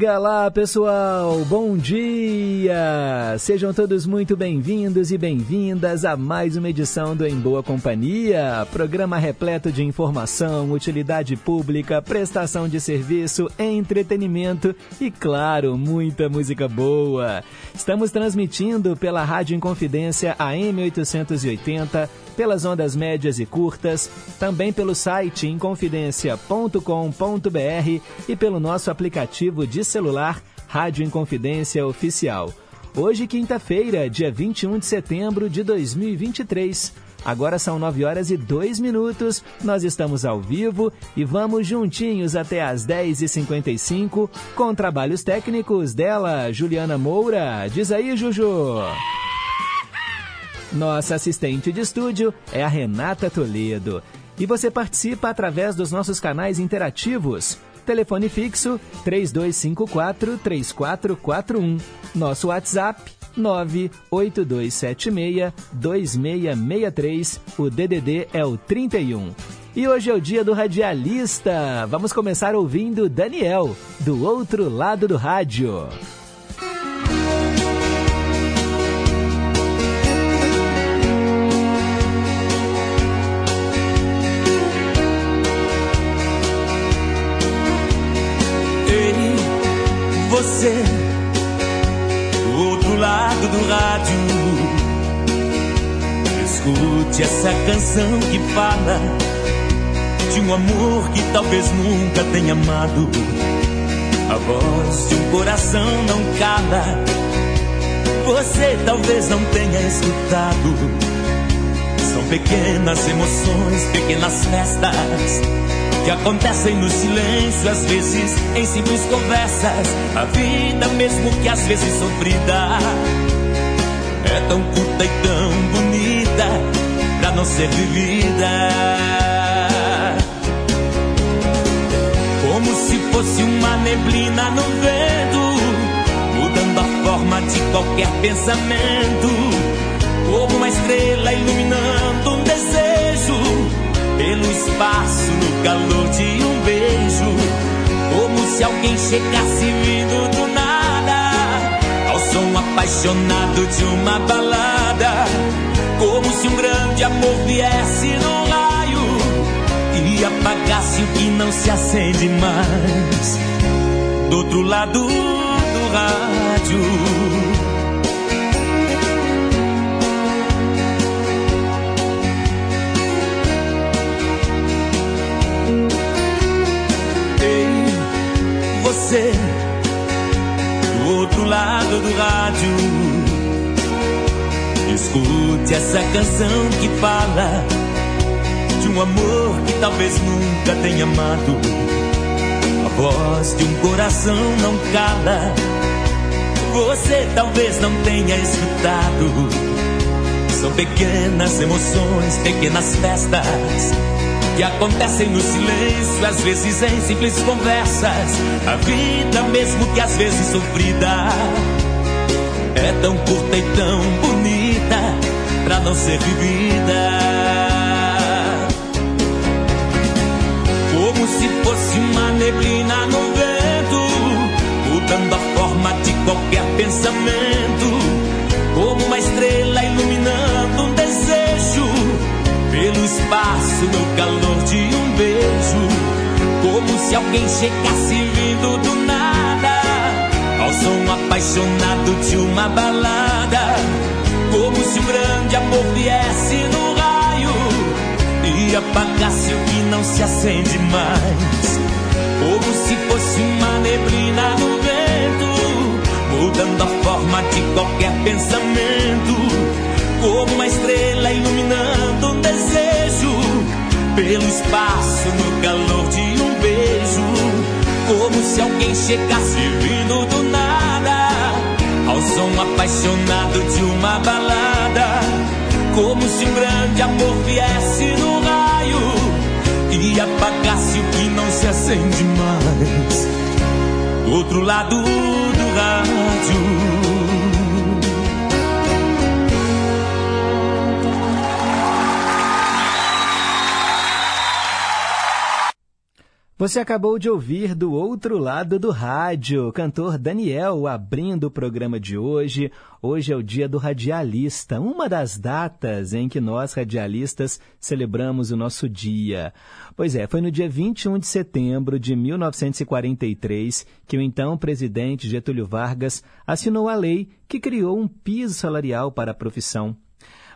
Diga lá, pessoal! Bom dia! Sejam todos muito bem-vindos e bem-vindas a mais uma edição do Em Boa Companhia, programa repleto de informação, utilidade pública, prestação de serviço, entretenimento e, claro, muita música boa. Estamos transmitindo pela Rádio Inconfidência AM 880 pelas ondas médias e curtas, também pelo site inconfidencia.com.br e pelo nosso aplicativo de celular Rádio Inconfidência Oficial. Hoje, quinta-feira, dia 21 de setembro de 2023. Agora são 9 horas e 2 minutos, nós estamos ao vivo e vamos juntinhos até às 10h55 com trabalhos técnicos dela, Juliana Moura. Diz aí, Juju! Nossa assistente de estúdio é a Renata Toledo. E você participa através dos nossos canais interativos. Telefone fixo 3254 3441. Nosso WhatsApp 98276 2663. O DDD é o 31. E hoje é o dia do radialista. Vamos começar ouvindo Daniel, do outro lado do rádio. Escute essa canção que fala de um amor que talvez nunca tenha amado. A voz de um coração não cala. Você talvez não tenha escutado. São pequenas emoções, pequenas festas que acontecem no silêncio, às vezes em simples conversas. A vida, mesmo que às vezes sofrida, é tão curta e tão bonita não ser vivida. Como se fosse uma neblina no vento, mudando a forma de qualquer pensamento. Como uma estrela iluminando um desejo pelo espaço no calor de um beijo, como se alguém chegasse vindo do nada, ao som apaixonado de uma balada, como se um grande amor viesse no raio e apagasse o que não se acende mais, do outro lado do rádio. você do outro lado do rádio. Escute essa canção que fala de um amor que talvez nunca tenha amado. A voz de um coração não cala. Você talvez não tenha escutado. São pequenas emoções, pequenas festas que acontecem no silêncio, às vezes em simples conversas. A vida, mesmo que às vezes sofrida, é tão curta e tão bonita pra não ser vivida. Como se fosse uma neblina no vento, mudando a forma de qualquer pensamento, como uma estrela iluminando um desejo pelo espaço no calor de um beijo, como se alguém chegasse vindo do nada, ao som apaixonado de uma balada, como se um grande amor viesse no raio e apagasse o que não se acende mais, como se fosse uma neblina no vento, mudando a forma de qualquer pensamento. Como uma estrela iluminando um desejo pelo espaço no calor de um beijo, como se alguém chegasse vindo do nada ao som apaixonado de uma balada, como se um grande amor viesse no raio e apagasse o que não se acende mais. Do outro lado do rádio. Você acabou de ouvir do outro lado do rádio, o cantor Daniel abrindo o programa de hoje. Hoje é o dia do radialista, uma das datas em que nós radialistas celebramos o nosso dia. Pois é, foi no dia 21 de setembro de 1943 que o então presidente Getúlio Vargas assinou a lei que criou um piso salarial para a profissão.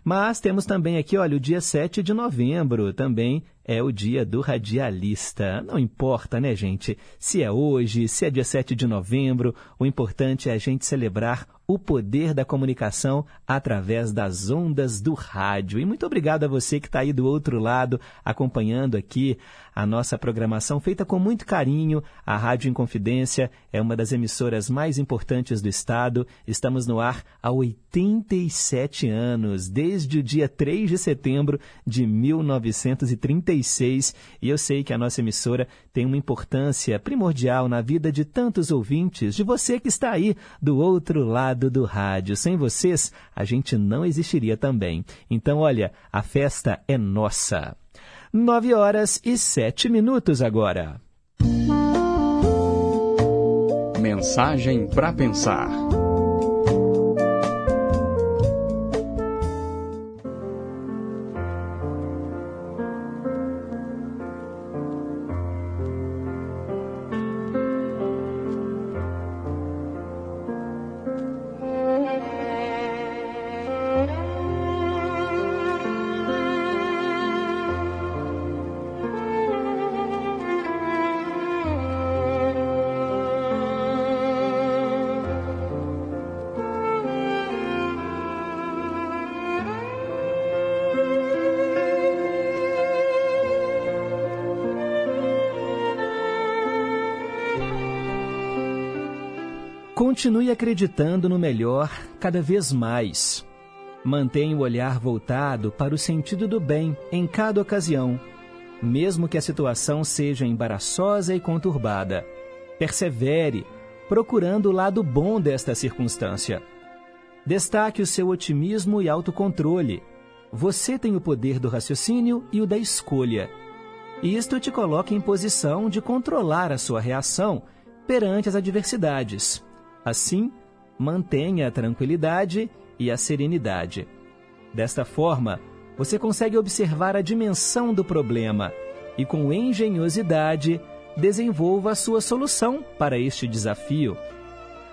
Mas temos também aqui, olha, o dia 7 de novembro, também é o dia do radialista. Não importa, né, gente? Se é hoje, se é dia 7 de novembro, o importante é a gente celebrar o poder da comunicação através das ondas do rádio. E muito obrigado a você que está aí do outro lado, acompanhando aqui a nossa programação feita com muito carinho. A Rádio Inconfidência é uma das emissoras mais importantes do estado. Estamos no ar há 87 anos, desde o dia 3 de setembro de 1936. E eu sei que a nossa emissora tem uma importância primordial na vida de tantos ouvintes, de você que está aí do outro lado do rádio. Sem vocês, a gente não existiria também. Então, olha, a festa é nossa. Nove horas e sete minutos agora. Mensagem para pensar. Continue acreditando no melhor cada vez mais. Mantenha o olhar voltado para o sentido do bem em cada ocasião, mesmo que a situação seja embaraçosa e conturbada. Persevere, procurando o lado bom desta circunstância. Destaque o seu otimismo e autocontrole. Você tem o poder do raciocínio e o da escolha. Isto te coloca em posição de controlar a sua reação perante as adversidades. Assim, mantenha a tranquilidade e a serenidade. Desta forma, você consegue observar a dimensão do problema e, com engenhosidade, desenvolva a sua solução para este desafio.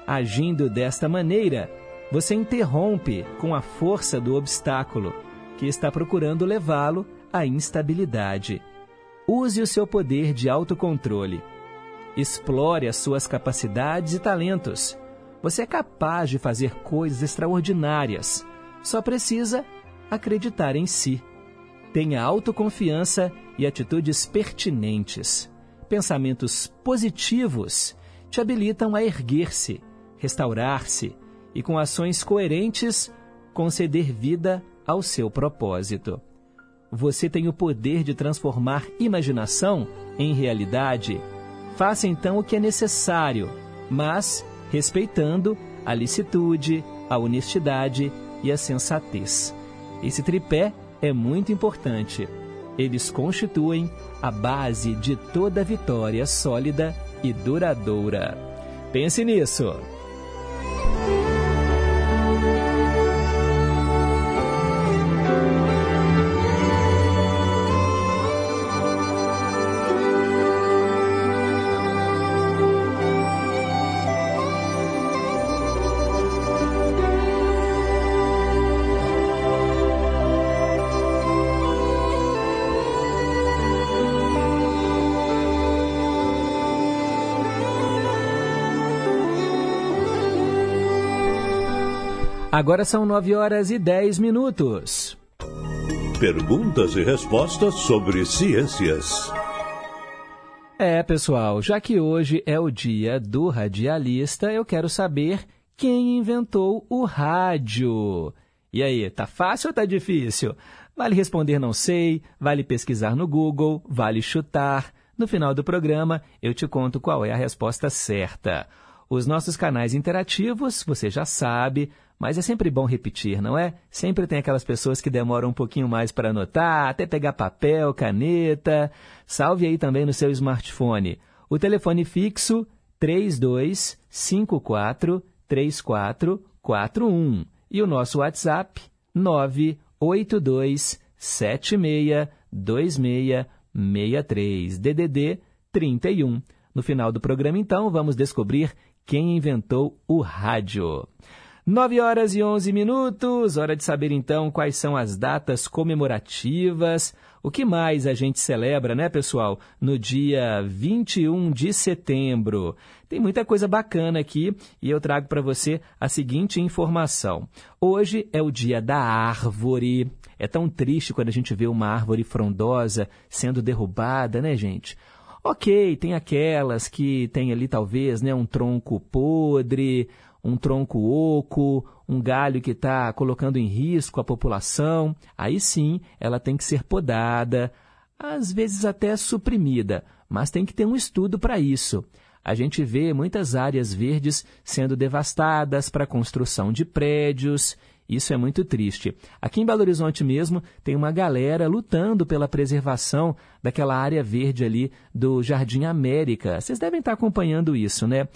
Agindo desta maneira, você interrompe com a força do obstáculo que está procurando levá-lo à instabilidade. Use o seu poder de autocontrole. Explore as suas capacidades e talentos você é capaz de fazer coisas extraordinárias. Só precisa acreditar em si. Tenha autoconfiança e atitudes pertinentes. Pensamentos positivos te habilitam a erguer-se, restaurar-se e, com ações coerentes, conceder vida ao seu propósito. Você tem o poder de transformar imaginação em realidade. Faça então o que é necessário, mas respeitando a licitude, a honestidade e a sensatez. Esse tripé é muito importante. Eles constituem a base de toda vitória sólida e duradoura. Pense nisso! Agora são 9 horas e 10 minutos. Perguntas e respostas sobre ciências. É, pessoal, já que hoje é o dia do radialista, eu quero saber quem inventou o rádio. E aí, tá fácil ou tá difícil? Vale responder não sei, vale pesquisar no Google, vale chutar. No final do programa, eu te conto qual é a resposta certa. Os nossos canais interativos, você já sabe, mas é sempre bom repetir, não é? Sempre tem aquelas pessoas que demoram um pouquinho mais para anotar, até pegar papel, caneta. Salve aí também no seu smartphone. O telefone fixo 3254 3441 e o nosso WhatsApp 982 76 2663 DDD 31. No final do programa, então, vamos descobrir quem inventou o rádio. 9 horas e 11 minutos, hora de saber então quais são as datas comemorativas. O que mais a gente celebra, né, pessoal? No dia 21 de setembro. Tem muita coisa bacana aqui e eu trago para você a seguinte informação. Hoje é o dia da árvore. É tão triste quando a gente vê uma árvore frondosa sendo derrubada, né, gente? Ok, tem aquelas que tem ali talvez né, um tronco podre, um tronco oco, um galho que está colocando em risco a população, aí sim ela tem que ser podada, às vezes até suprimida, mas tem que ter um estudo para isso. A gente vê muitas áreas verdes sendo devastadas para construção de prédios. Isso é muito triste. Aqui em Belo Horizonte mesmo tem uma galera lutando pela preservação daquela área verde ali do Jardim América. Vocês devem estar acompanhando isso, né?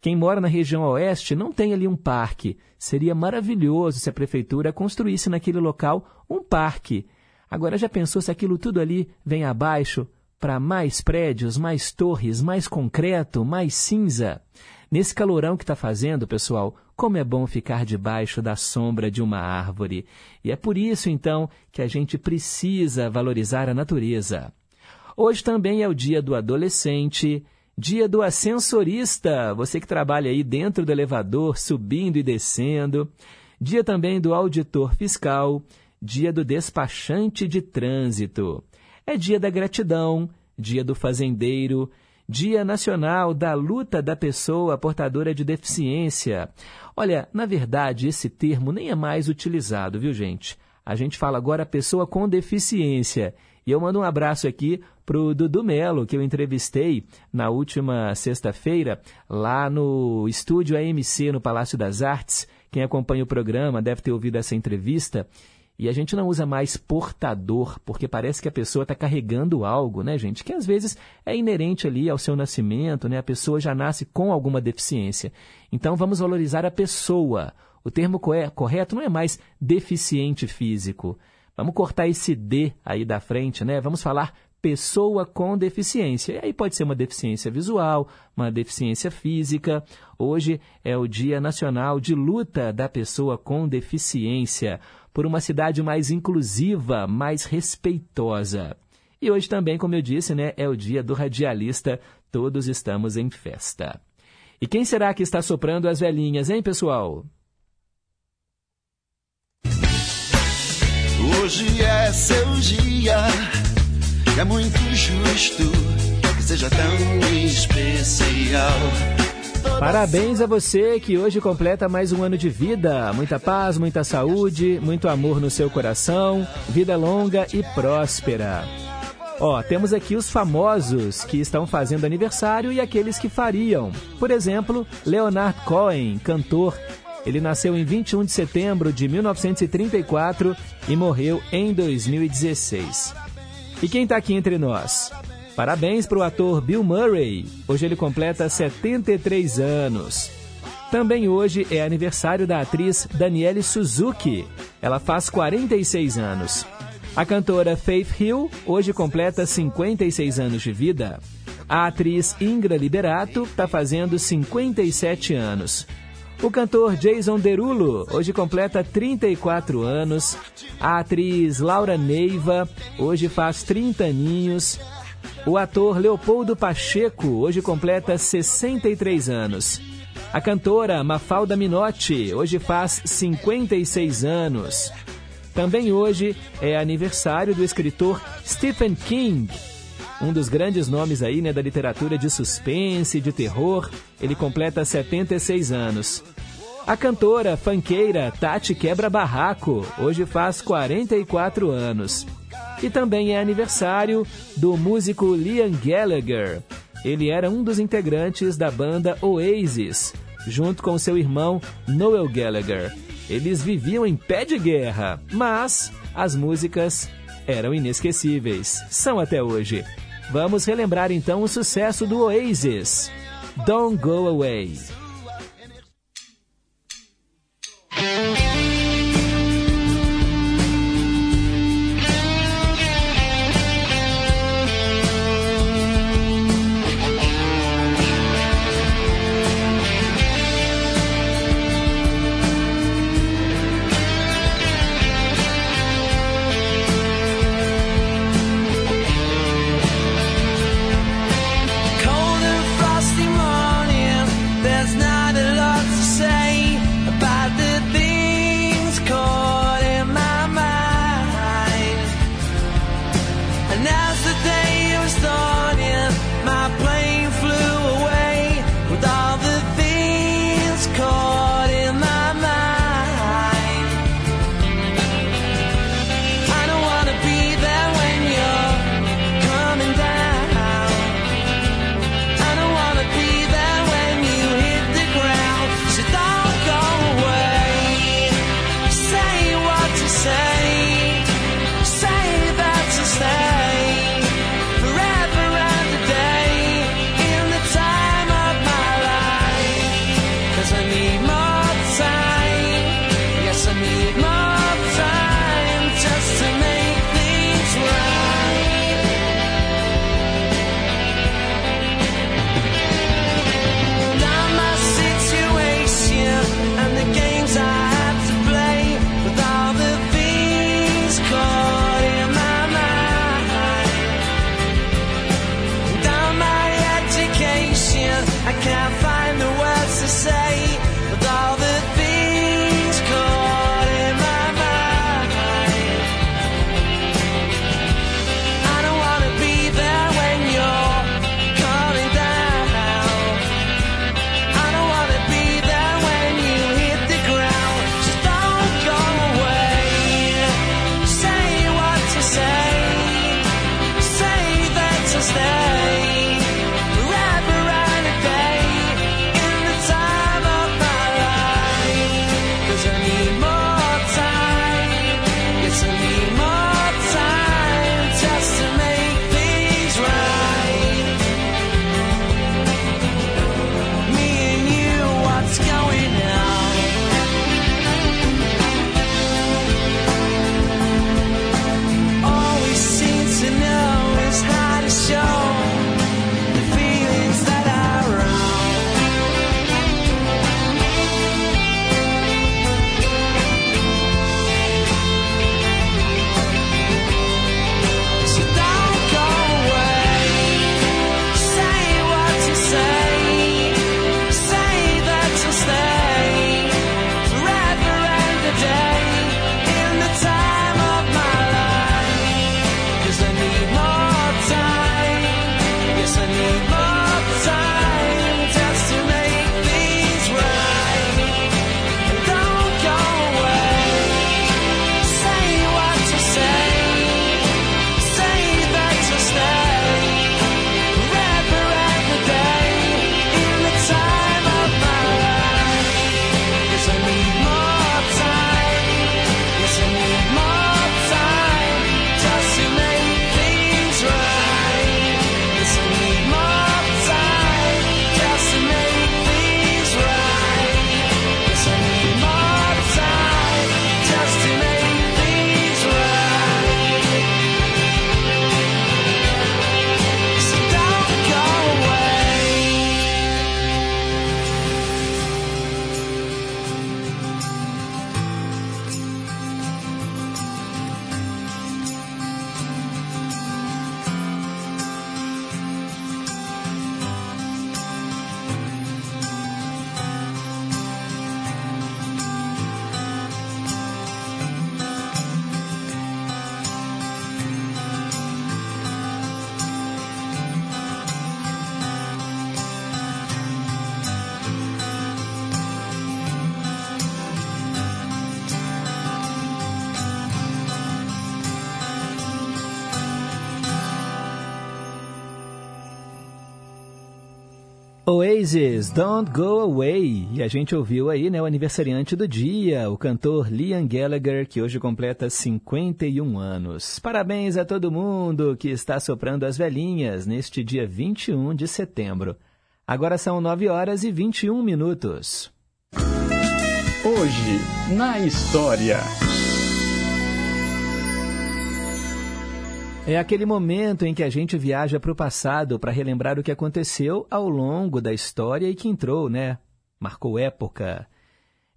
Quem mora na região oeste não tem ali um parque. Seria maravilhoso se a prefeitura construísse naquele local um parque. Agora já pensou se aquilo tudo ali vem abaixo para mais prédios, mais torres, mais concreto, mais cinza? Nesse calorão que está fazendo, pessoal, como é bom ficar debaixo da sombra de uma árvore. E é por isso, então, que a gente precisa valorizar a natureza. Hoje também é o dia do adolescente Dia do ascensorista, você que trabalha aí dentro do elevador, subindo e descendo. Dia também do auditor fiscal. Dia do despachante de trânsito. É dia da gratidão, dia do fazendeiro, Dia Nacional da Luta da Pessoa Portadora de Deficiência. Olha, na verdade, esse termo nem é mais utilizado, viu, gente? A gente fala agora pessoa com deficiência. E eu mando um abraço aqui para o Dudu Melo, que eu entrevistei na última sexta-feira, lá no estúdio AMC, no Palácio das Artes. Quem acompanha o programa deve ter ouvido essa entrevista. E a gente não usa mais portador, porque parece que a pessoa está carregando algo, né, gente? Que às vezes é inerente ali ao seu nascimento, né? A pessoa já nasce com alguma deficiência. Então vamos valorizar a pessoa. O termo correto não é mais deficiente físico. Vamos cortar esse D aí da frente, né? Vamos falar pessoa com deficiência. E aí pode ser uma deficiência visual, uma deficiência física. Hoje é o Dia Nacional de Luta da Pessoa com Deficiência, por uma cidade mais inclusiva, mais respeitosa. E hoje também, como eu disse, né, é o dia do radialista. Todos estamos em festa. E quem será que está soprando as velhinhas, hein, pessoal? Hoje é seu dia, é muito justo que seja tão especial. Parabéns a você que hoje completa mais um ano de vida. Muita paz, muita saúde, muito amor no seu coração, vida longa e próspera. Ó, temos aqui os famosos que estão fazendo aniversário e aqueles que fariam. Por exemplo, Leonard Cohen, cantor ele nasceu em 21 de setembro de 1934 e morreu em 2016. E quem está aqui entre nós? Parabéns para o ator Bill Murray. Hoje ele completa 73 anos. Também hoje é aniversário da atriz Danielle Suzuki. Ela faz 46 anos. A cantora Faith Hill hoje completa 56 anos de vida. A atriz Ingra Liberato está fazendo 57 anos. O cantor Jason Derulo hoje completa 34 anos. A atriz Laura Neiva hoje faz 30 aninhos. O ator Leopoldo Pacheco hoje completa 63 anos. A cantora Mafalda Minotti hoje faz 56 anos. Também hoje é aniversário do escritor Stephen King, um dos grandes nomes aí, né, da literatura de suspense, de terror. Ele completa 76 anos. A cantora fanqueira Tati Quebra Barraco hoje faz 44 anos. E também é aniversário do músico Liam Gallagher. Ele era um dos integrantes da banda Oasis, junto com seu irmão Noel Gallagher. Eles viviam em pé de guerra, mas as músicas eram inesquecíveis. São até hoje. Vamos relembrar então o sucesso do Oasis. Don't Go Away. Don't Go Away. E a gente ouviu aí, né, o aniversariante do dia, o cantor Liam Gallagher, que hoje completa 51 anos. Parabéns a todo mundo que está soprando as velhinhas neste dia 21 de setembro. Agora são 9 horas e 21 minutos. Hoje, na história. É aquele momento em que a gente viaja para o passado para relembrar o que aconteceu ao longo da história e que entrou, né? Marcou época.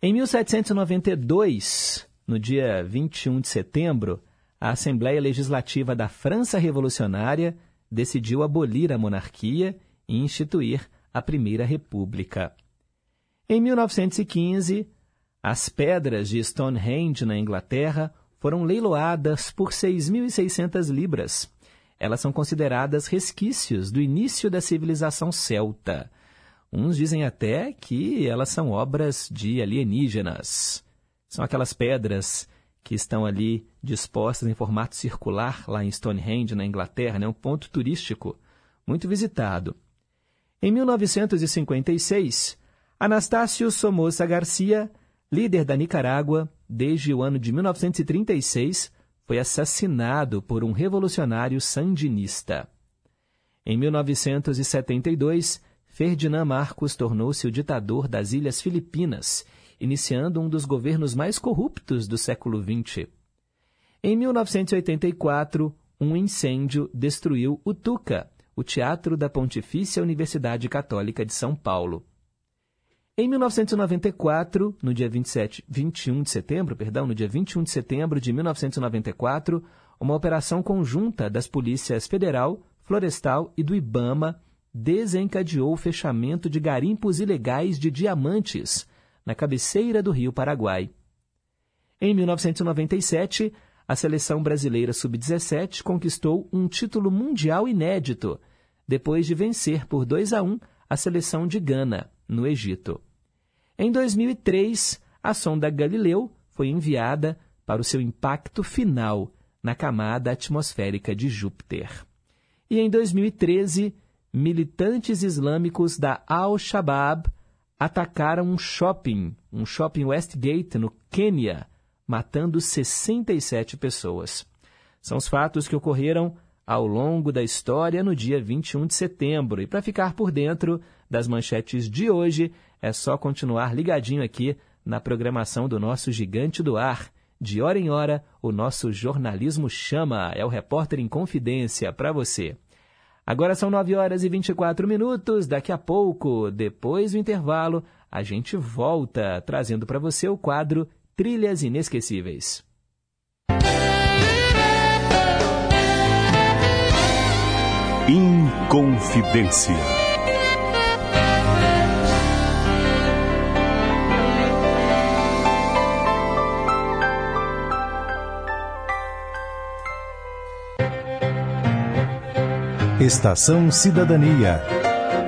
Em 1792, no dia 21 de setembro, a Assembleia Legislativa da França Revolucionária decidiu abolir a monarquia e instituir a Primeira República. Em 1915, as pedras de Stonehenge, na Inglaterra, foram leiloadas por 6.600 libras. Elas são consideradas resquícios do início da civilização celta. Uns dizem até que elas são obras de alienígenas. São aquelas pedras que estão ali dispostas em formato circular lá em Stonehenge, na Inglaterra, né? um ponto turístico muito visitado. Em 1956, Anastácio Somoza Garcia, líder da Nicarágua, desde o ano de 1936, foi assassinado por um revolucionário sandinista. Em 1972, Ferdinand Marcos tornou-se o ditador das Ilhas Filipinas, iniciando um dos governos mais corruptos do século XX. Em 1984, um incêndio destruiu o Tuca, o Teatro da Pontifícia Universidade Católica de São Paulo. Em 1994, no dia 27, 21 de setembro, perdão, no dia 21 de setembro de 1994, uma operação conjunta das polícias federal, florestal e do IBAMA desencadeou o fechamento de garimpos ilegais de diamantes na cabeceira do Rio Paraguai. Em 1997, a seleção brasileira sub-17 conquistou um título mundial inédito, depois de vencer por 2 a 1 a seleção de Gana no Egito. Em 2003, a sonda Galileu foi enviada para o seu impacto final na camada atmosférica de Júpiter. E em 2013, militantes islâmicos da Al-Shabaab atacaram um shopping, um shopping Westgate, no Quênia, matando 67 pessoas. São os fatos que ocorreram ao longo da história no dia 21 de setembro. E para ficar por dentro das manchetes de hoje, é só continuar ligadinho aqui na programação do nosso Gigante do Ar. De hora em hora, o nosso jornalismo chama, é o repórter em confidência para você. Agora são 9 horas e 24 minutos. Daqui a pouco, depois do intervalo, a gente volta trazendo para você o quadro Trilhas Inesquecíveis. Inconfidência. Estação Cidadania.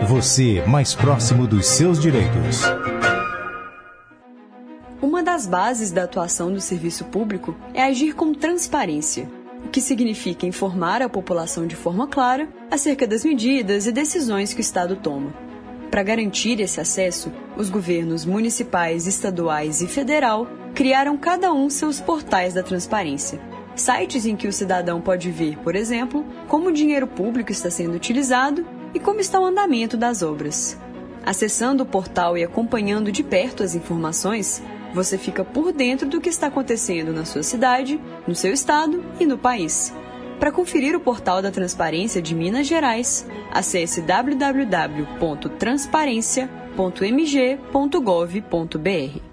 Você mais próximo dos seus direitos. Uma das bases da atuação do serviço público é agir com transparência, o que significa informar a população de forma clara acerca das medidas e decisões que o Estado toma. Para garantir esse acesso, os governos municipais, estaduais e federal criaram cada um seus portais da transparência sites em que o cidadão pode ver, por exemplo, como o dinheiro público está sendo utilizado e como está o andamento das obras. Acessando o portal e acompanhando de perto as informações, você fica por dentro do que está acontecendo na sua cidade, no seu estado e no país. Para conferir o portal da Transparência de Minas Gerais, acesse www.transparência.mg.gov.br.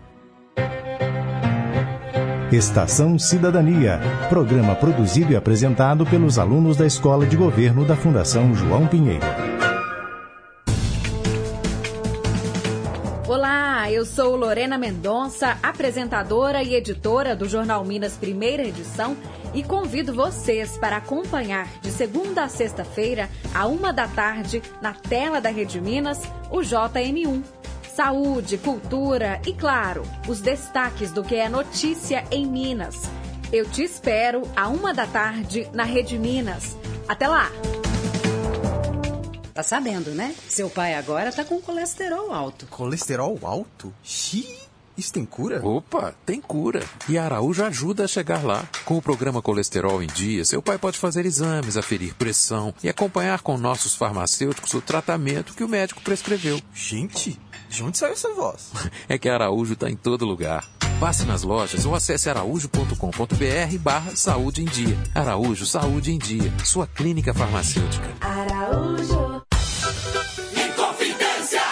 Estação Cidadania, programa produzido e apresentado pelos alunos da Escola de Governo da Fundação João Pinheiro. Olá, eu sou Lorena Mendonça, apresentadora e editora do Jornal Minas Primeira Edição e convido vocês para acompanhar de segunda a sexta-feira, a uma da tarde, na tela da Rede Minas, o JM1 saúde, cultura e, claro, os destaques do que é notícia em Minas. Eu te espero a uma da tarde na Rede Minas. Até lá! Tá sabendo, né? Seu pai agora tá com colesterol alto. Colesterol alto? Xiii. Isso tem cura? Opa, tem cura. E a Araújo ajuda a chegar lá. Com o programa Colesterol em Dia, seu pai pode fazer exames, aferir pressão e acompanhar com nossos farmacêuticos o tratamento que o médico prescreveu. Gente, de onde saiu essa voz? É que Araújo está em todo lugar. Passe nas lojas ou acesse araújo.com.br barra saúde em dia. Araújo Saúde em Dia, sua clínica farmacêutica. Araújo. Inconfidência.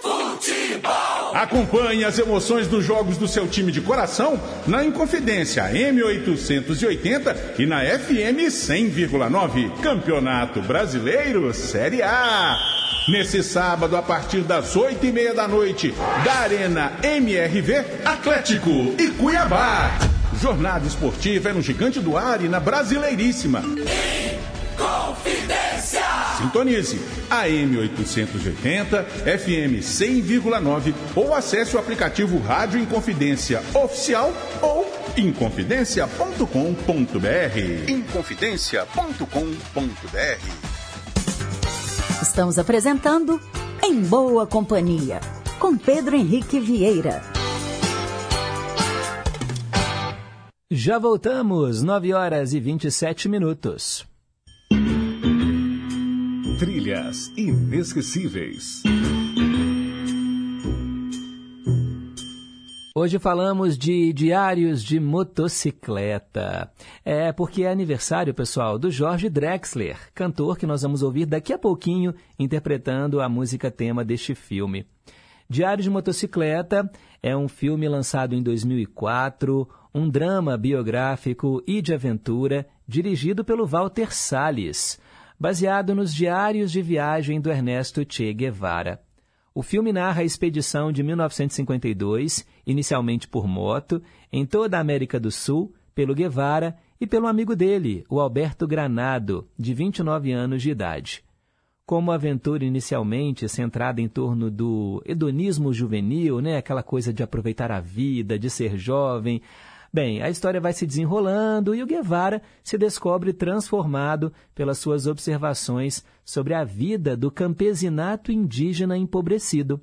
Futebol. Acompanhe as emoções dos jogos do seu time de coração na Inconfidência M880 e na FM 100,9. Campeonato Brasileiro Série A. Nesse sábado, a partir das oito e meia da noite, da Arena MRV, Atlético e Cuiabá. Jornada esportiva é no Gigante do Ar e na Brasileiríssima. Confidência! Sintonize AM 880, FM 100,9 ou acesse o aplicativo Rádio Inconfidência Oficial ou inconfidencia.com.br. Inconfidencia.com.br. Estamos apresentando Em Boa Companhia, com Pedro Henrique Vieira. Já voltamos, 9 horas e 27 minutos. Trilhas inesquecíveis. Hoje falamos de diários de motocicleta. É porque é aniversário, pessoal, do Jorge Drexler, cantor que nós vamos ouvir daqui a pouquinho interpretando a música tema deste filme. Diários de Motocicleta é um filme lançado em 2004, um drama biográfico e de aventura dirigido pelo Walter Salles, baseado nos diários de viagem do Ernesto Che Guevara. O filme narra a expedição de 1952, inicialmente por moto, em toda a América do Sul, pelo Guevara e pelo amigo dele, o Alberto Granado, de 29 anos de idade. Como aventura inicialmente centrada em torno do hedonismo juvenil, né, aquela coisa de aproveitar a vida, de ser jovem, Bem, a história vai se desenrolando e o Guevara se descobre transformado pelas suas observações sobre a vida do campesinato indígena empobrecido.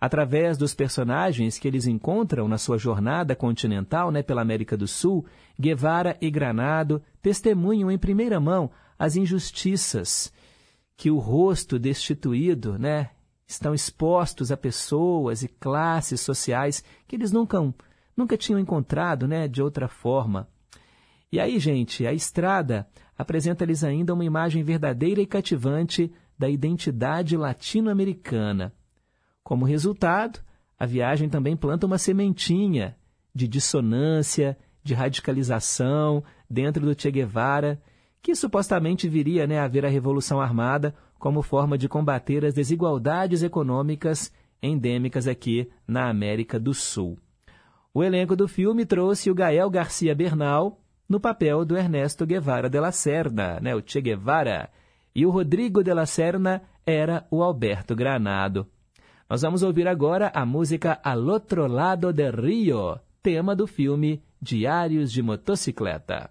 Através dos personagens que eles encontram na sua jornada continental né, pela América do Sul, Guevara e Granado testemunham em primeira mão as injustiças que o rosto destituído né, estão expostos a pessoas e classes sociais que eles nunca nunca tinham encontrado né, de outra forma. E aí, gente, a estrada apresenta-lhes ainda uma imagem verdadeira e cativante da identidade latino-americana. Como resultado, a viagem também planta uma sementinha de dissonância, de radicalização dentro do Che Guevara, que supostamente viria né, a ver a Revolução Armada como forma de combater as desigualdades econômicas endêmicas aqui na América do Sul. O elenco do filme trouxe o Gael Garcia Bernal no papel do Ernesto Guevara de la Serna, né, o Che Guevara, e o Rodrigo de la Serna era o Alberto Granado. Nós vamos ouvir agora a música Al Otro Lado del Rio, tema do filme Diários de Motocicleta.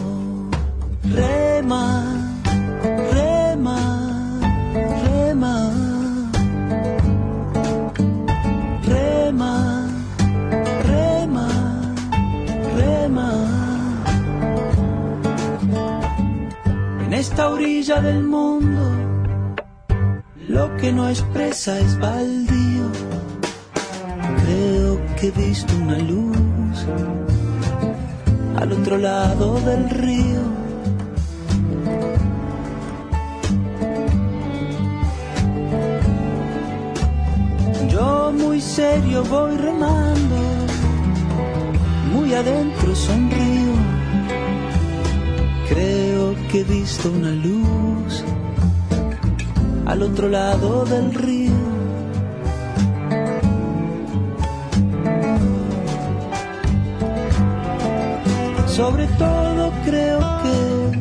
rema, rema, rema. Rema, rema, rema. En esta orilla del mundo, lo que no expresa es baldío. Creo que he visto una luz al otro lado del río serio voy remando, muy adentro sonrío. Creo que he visto una luz al otro lado del río. Sobre todo creo que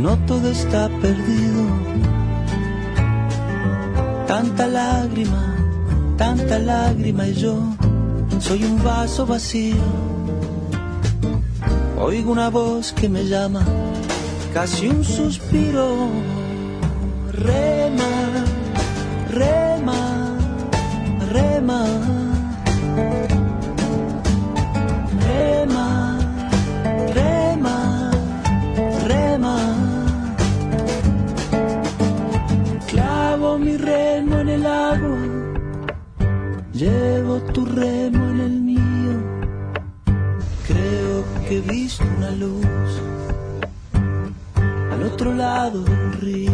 no todo está perdido. Tanta lágrima, tanta lágrima y yo soy un vaso vacío. Oigo una voz que me llama, casi un suspiro. Remo en el mío. Creo que he visto una luz al otro lado del río.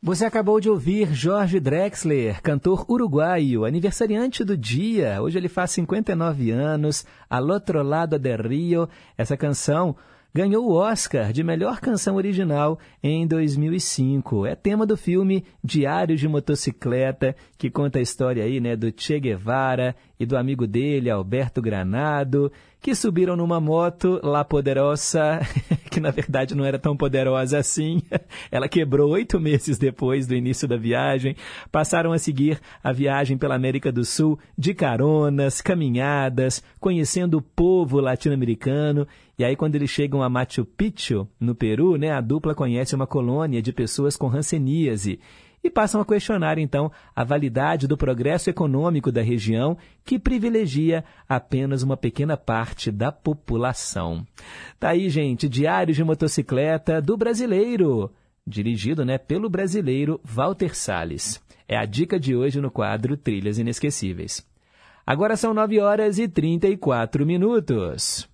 Você acabou de ouvir Jorge Drexler, cantor uruguaio, aniversariante do dia. Hoje ele faz 59 anos, Al outro lado del Rio. Essa canção ganhou o Oscar de melhor canção original em 2005. É tema do filme Diário de Motocicleta, que conta a história aí, né, do Che Guevara e do amigo dele, Alberto Granado, que subiram numa moto lá poderosa, que na verdade não era tão poderosa assim. Ela quebrou oito meses depois do início da viagem. Passaram a seguir a viagem pela América do Sul de caronas, caminhadas, conhecendo o povo latino-americano. E aí, quando eles chegam a Machu Picchu, no Peru, né, a dupla conhece uma colônia de pessoas com hanseníase e passam a questionar então a validade do progresso econômico da região, que privilegia apenas uma pequena parte da população. Tá aí, gente, Diário de Motocicleta do Brasileiro, dirigido, né, pelo brasileiro Walter Salles. É a dica de hoje no quadro Trilhas Inesquecíveis. Agora são 9 horas e 34 minutos.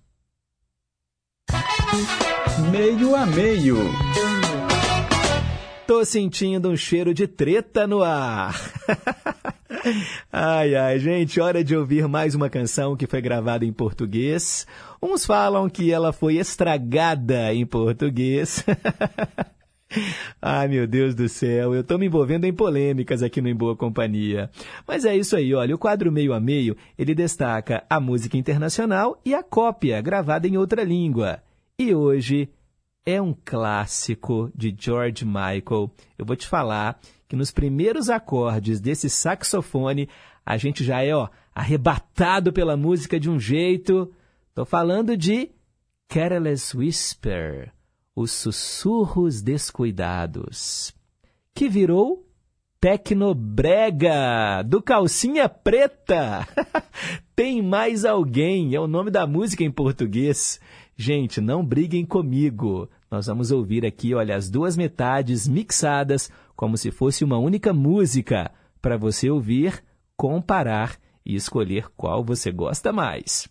Meio a meio. Tô sentindo um cheiro de treta no ar. ai, ai, gente, hora de ouvir mais uma canção que foi gravada em português. Uns falam que ela foi estragada em português. Ai, meu Deus do céu, eu tô me envolvendo em polêmicas aqui no Em Boa Companhia. Mas é isso aí, olha, o quadro Meio a Meio, ele destaca a música internacional e a cópia gravada em outra língua. E hoje é um clássico de George Michael. Eu vou te falar que nos primeiros acordes desse saxofone, a gente já é, ó, arrebatado pela música de um jeito. Tô falando de Careless Whisper, os sussurros descuidados, que virou Tecnobrega, do Calcinha Preta. Tem mais alguém, é o nome da música em português. Gente, não briguem comigo. Nós vamos ouvir aqui, olha, as duas metades mixadas como se fosse uma única música para você ouvir, comparar e escolher qual você gosta mais.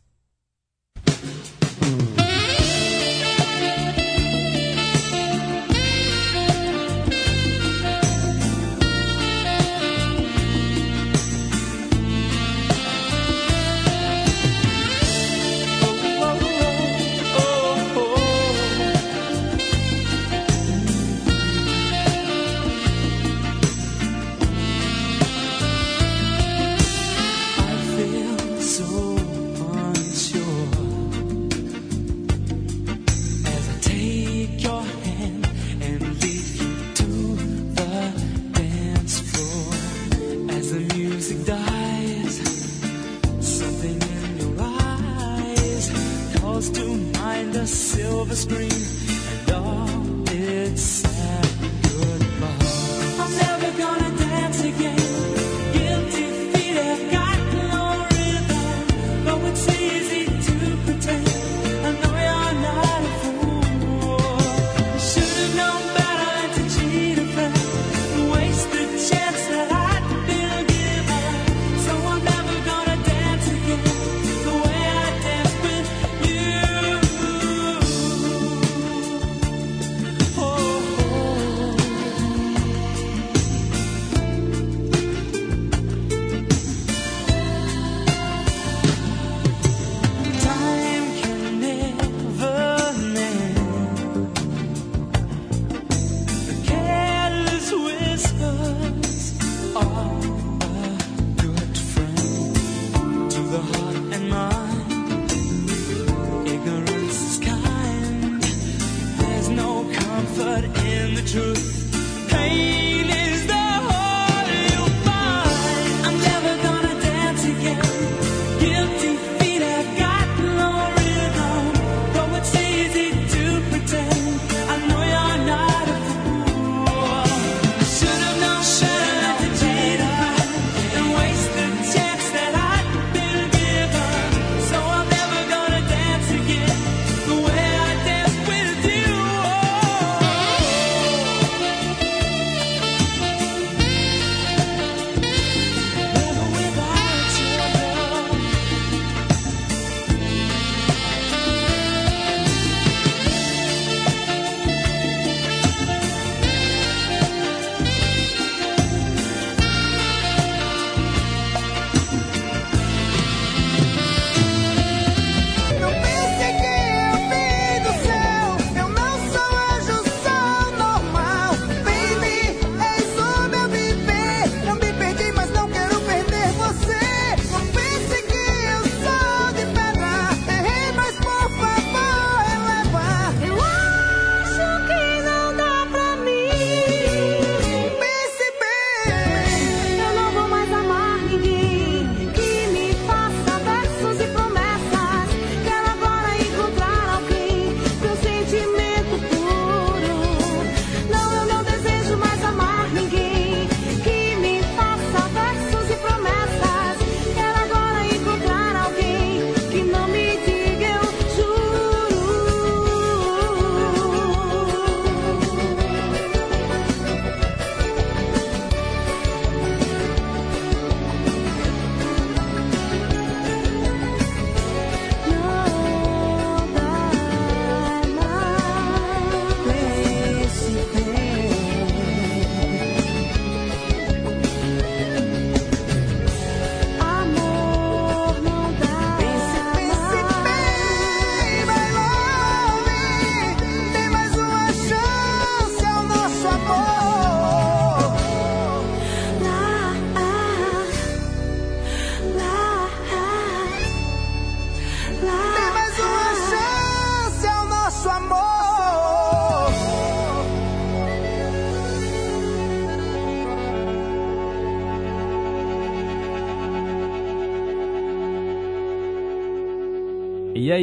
Silver screen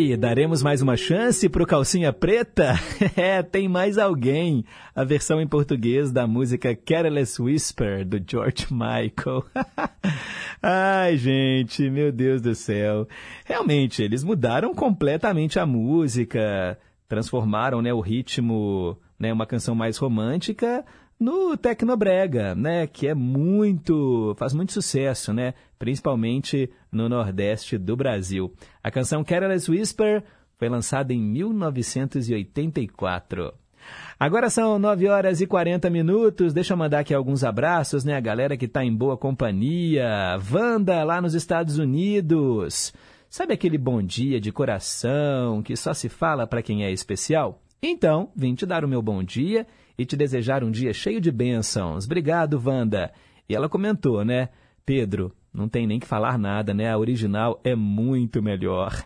aí, daremos mais uma chance pro Calcinha Preta? é, tem mais alguém. A versão em português da música Careless Whisper, do George Michael. Ai, gente, meu Deus do céu. Realmente, eles mudaram completamente a música, transformaram né, o ritmo, né, uma canção mais romântica, no Tecnobrega, né, que é muito, faz muito sucesso, né, principalmente no Nordeste do Brasil. A canção Careless Whisper foi lançada em 1984. Agora são 9 horas e 40 minutos. Deixa eu mandar aqui alguns abraços, né? A galera que está em boa companhia. Wanda, lá nos Estados Unidos. Sabe aquele bom dia de coração que só se fala para quem é especial? Então, vim te dar o meu bom dia e te desejar um dia cheio de bênçãos. Obrigado, Wanda. E ela comentou, né? Pedro, não tem nem que falar nada, né? A original é muito melhor.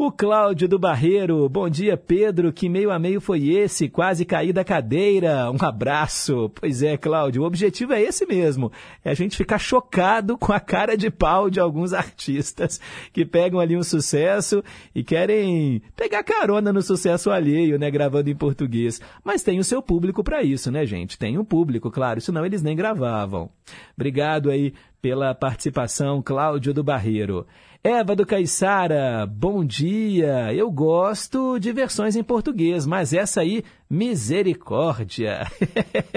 O Cláudio do Barreiro, bom dia Pedro, que meio a meio foi esse? Quase caí da cadeira, um abraço. Pois é, Cláudio, o objetivo é esse mesmo, é a gente ficar chocado com a cara de pau de alguns artistas que pegam ali um sucesso e querem pegar carona no sucesso alheio, né, gravando em português. Mas tem o seu público para isso, né, gente? Tem um público, claro, senão eles nem gravavam. Obrigado aí pela participação, Cláudio do Barreiro. Eva do Caiçara, bom dia. Eu gosto de versões em português, mas essa aí, misericórdia.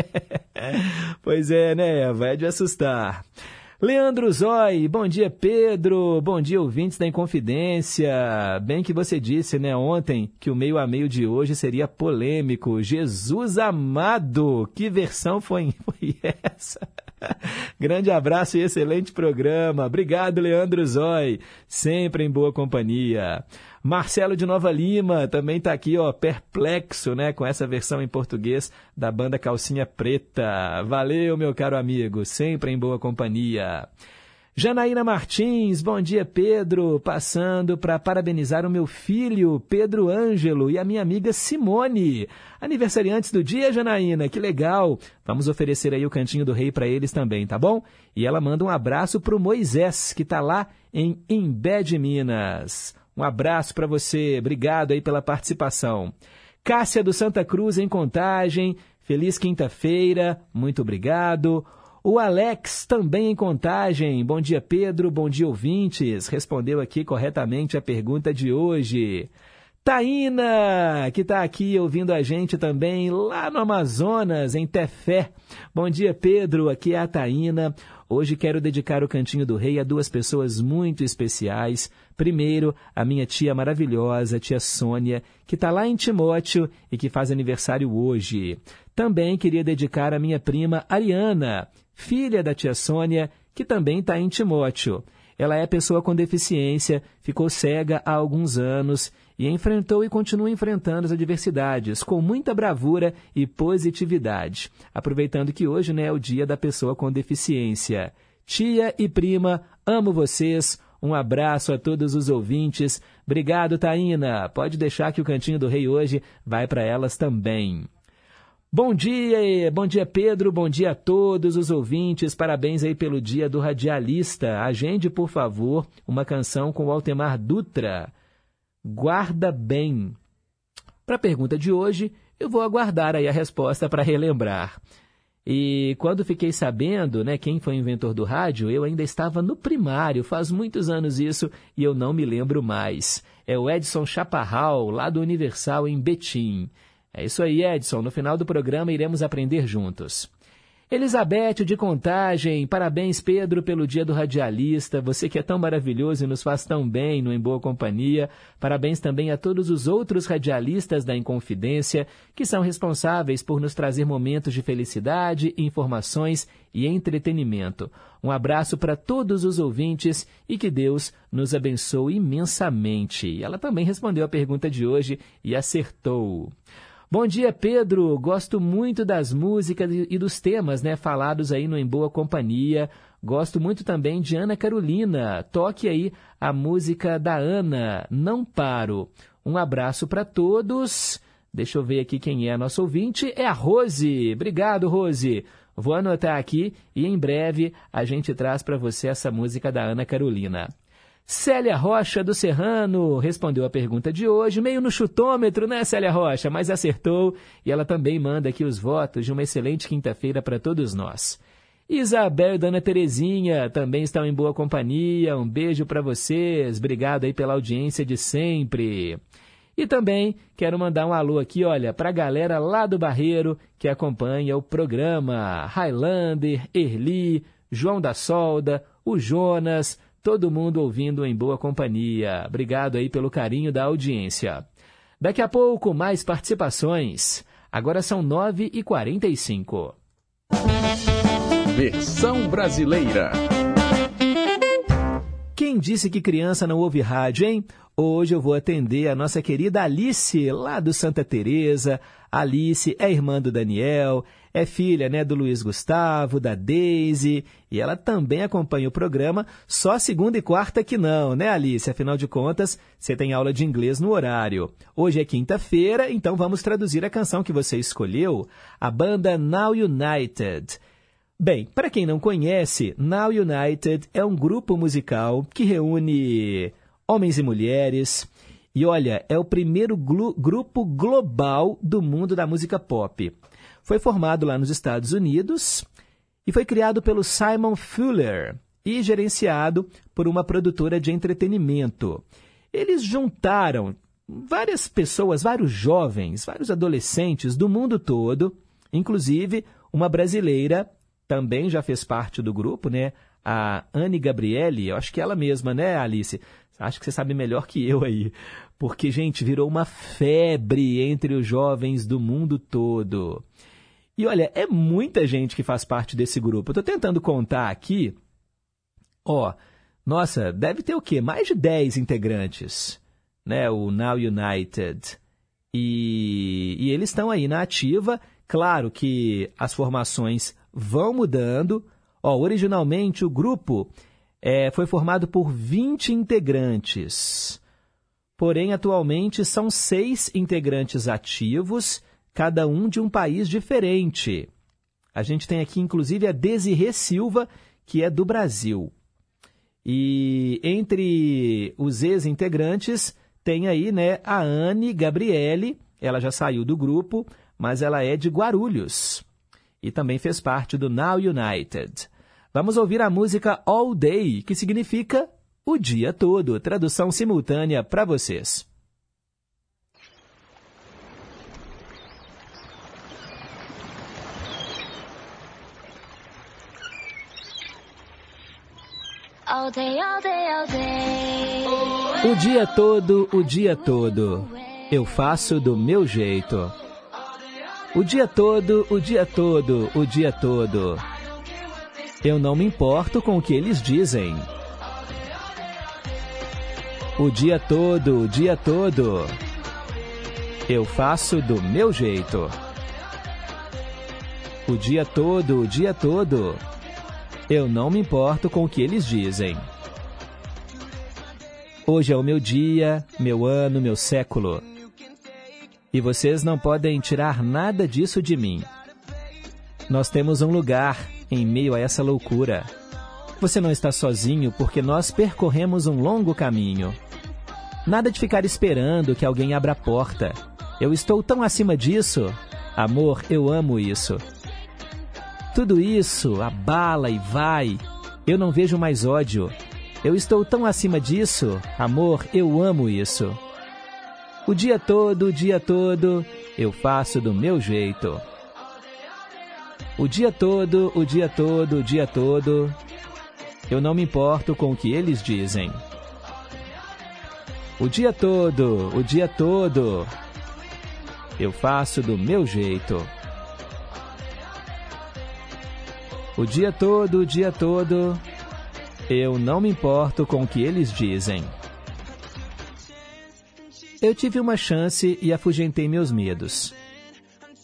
pois é, né, Eva? É de assustar. Leandro Zói, bom dia Pedro, bom dia ouvintes da Inconfidência. Bem que você disse, né, ontem, que o meio a meio de hoje seria polêmico. Jesus amado, que versão foi, foi essa? Grande abraço e excelente programa. Obrigado, Leandro Zói. Sempre em boa companhia. Marcelo de Nova Lima também está aqui, ó, perplexo, né, com essa versão em português da banda Calcinha Preta. Valeu, meu caro amigo. Sempre em boa companhia. Janaína Martins, bom dia Pedro, passando para parabenizar o meu filho Pedro Ângelo e a minha amiga Simone. Aniversariantes do dia, Janaína, que legal. Vamos oferecer aí o Cantinho do Rei para eles também, tá bom? E ela manda um abraço para o Moisés, que está lá em Imbé de Minas. Um abraço para você, obrigado aí pela participação. Cássia do Santa Cruz em Contagem, feliz quinta-feira, muito obrigado. O Alex, também em contagem. Bom dia, Pedro. Bom dia, ouvintes. Respondeu aqui corretamente a pergunta de hoje. Taína, que está aqui ouvindo a gente também lá no Amazonas, em Tefé. Bom dia, Pedro. Aqui é a Taína. Hoje quero dedicar o Cantinho do Rei a duas pessoas muito especiais. Primeiro, a minha tia maravilhosa, tia Sônia, que está lá em Timóteo e que faz aniversário hoje. Também queria dedicar a minha prima Ariana, filha da tia Sônia, que também está em Timóteo. Ela é pessoa com deficiência, ficou cega há alguns anos e enfrentou e continua enfrentando as adversidades com muita bravura e positividade. Aproveitando que hoje né, é o dia da pessoa com deficiência. Tia e prima, amo vocês. Um abraço a todos os ouvintes. Obrigado, Taína. Pode deixar que o Cantinho do Rei hoje vai para elas também. Bom dia, bom dia Pedro, bom dia a todos os ouvintes, parabéns aí pelo dia do radialista. Agende, por favor, uma canção com o Altemar Dutra. Guarda bem. Para a pergunta de hoje, eu vou aguardar aí a resposta para relembrar. E quando fiquei sabendo, né, quem foi o inventor do rádio, eu ainda estava no primário, faz muitos anos isso, e eu não me lembro mais. É o Edson Chaparral, lá do Universal em Betim. É isso aí, Edson. No final do programa iremos aprender juntos. Elizabeth de Contagem, parabéns, Pedro, pelo dia do radialista. Você que é tão maravilhoso e nos faz tão bem no Em Boa Companhia. Parabéns também a todos os outros radialistas da Inconfidência, que são responsáveis por nos trazer momentos de felicidade, informações e entretenimento. Um abraço para todos os ouvintes e que Deus nos abençoe imensamente. Ela também respondeu a pergunta de hoje e acertou. Bom dia, Pedro. Gosto muito das músicas e dos temas, né, falados aí no Em Boa Companhia. Gosto muito também de Ana Carolina. Toque aí a música da Ana, Não Paro. Um abraço para todos. Deixa eu ver aqui quem é a nossa ouvinte. É a Rose. Obrigado, Rose. Vou anotar aqui e em breve a gente traz para você essa música da Ana Carolina. Célia Rocha do Serrano respondeu a pergunta de hoje, meio no chutômetro, né, Célia Rocha? Mas acertou e ela também manda aqui os votos de uma excelente quinta-feira para todos nós. Isabel e Dona Terezinha também estão em boa companhia. Um beijo para vocês. Obrigado aí pela audiência de sempre. E também quero mandar um alô aqui, olha, para a galera lá do Barreiro que acompanha o programa. Highlander, Erli, João da Solda, o Jonas, todo mundo ouvindo em boa companhia. Obrigado aí pelo carinho da audiência. Daqui a pouco, mais participações. Agora são 9h45. Versão brasileira. Quem disse que criança não ouve rádio, hein? Hoje eu vou atender a nossa querida Alice, lá do Santa Teresa. Alice é irmã do Daniel, é filha né, do Luiz Gustavo, da Daisy, e ela também acompanha o programa, só segunda e quarta que não, né, Alice? Afinal de contas, você tem aula de inglês no horário. Hoje é quinta-feira, então vamos traduzir a canção que você escolheu, a banda Now United. Bem, para quem não conhece, Now United é um grupo musical que reúne homens e mulheres. E olha, é o primeiro grupo global do mundo da música pop. Foi formado lá nos Estados Unidos e foi criado pelo Simon Fuller e gerenciado por uma produtora de entretenimento. Eles juntaram várias pessoas, vários jovens, vários adolescentes do mundo todo, inclusive uma brasileira também já fez parte do grupo, né? A Anne Gabriele, eu acho que ela mesma, né, Alice? Acho que você sabe melhor que eu aí. Porque, gente, virou uma febre entre os jovens do mundo todo. E olha, é muita gente que faz parte desse grupo. Eu tô tentando contar aqui. Ó, nossa, deve ter o quê? Mais de 10 integrantes, né? O Now United. E, e eles estão aí na ativa. Claro que as formações vão mudando. Ó, originalmente, o grupo é, foi formado por 20 integrantes. Porém, atualmente são seis integrantes ativos, cada um de um país diferente. A gente tem aqui, inclusive, a Desirê Silva, que é do Brasil. E entre os ex-integrantes tem aí né, a Anne Gabriele, ela já saiu do grupo, mas ela é de Guarulhos e também fez parte do Now United. Vamos ouvir a música All Day, que significa o dia todo. Tradução simultânea para vocês. O dia todo, o dia todo, eu faço do meu jeito. O dia todo, o dia todo, o dia todo. Eu não me importo com o que eles dizem. O dia todo, o dia todo. Eu faço do meu jeito. O dia todo, o dia todo. Eu não me importo com o que eles dizem. Hoje é o meu dia, meu ano, meu século. E vocês não podem tirar nada disso de mim. Nós temos um lugar em meio a essa loucura. Você não está sozinho porque nós percorremos um longo caminho. Nada de ficar esperando que alguém abra a porta. Eu estou tão acima disso. Amor, eu amo isso. Tudo isso abala e vai. Eu não vejo mais ódio. Eu estou tão acima disso. Amor, eu amo isso. O dia todo, o dia todo, eu faço do meu jeito. O dia todo, o dia todo, o dia todo, eu não me importo com o que eles dizem. O dia todo, o dia todo, eu faço do meu jeito. O dia todo, o dia todo, eu não me importo com o que eles dizem. Eu tive uma chance e afugentei meus medos.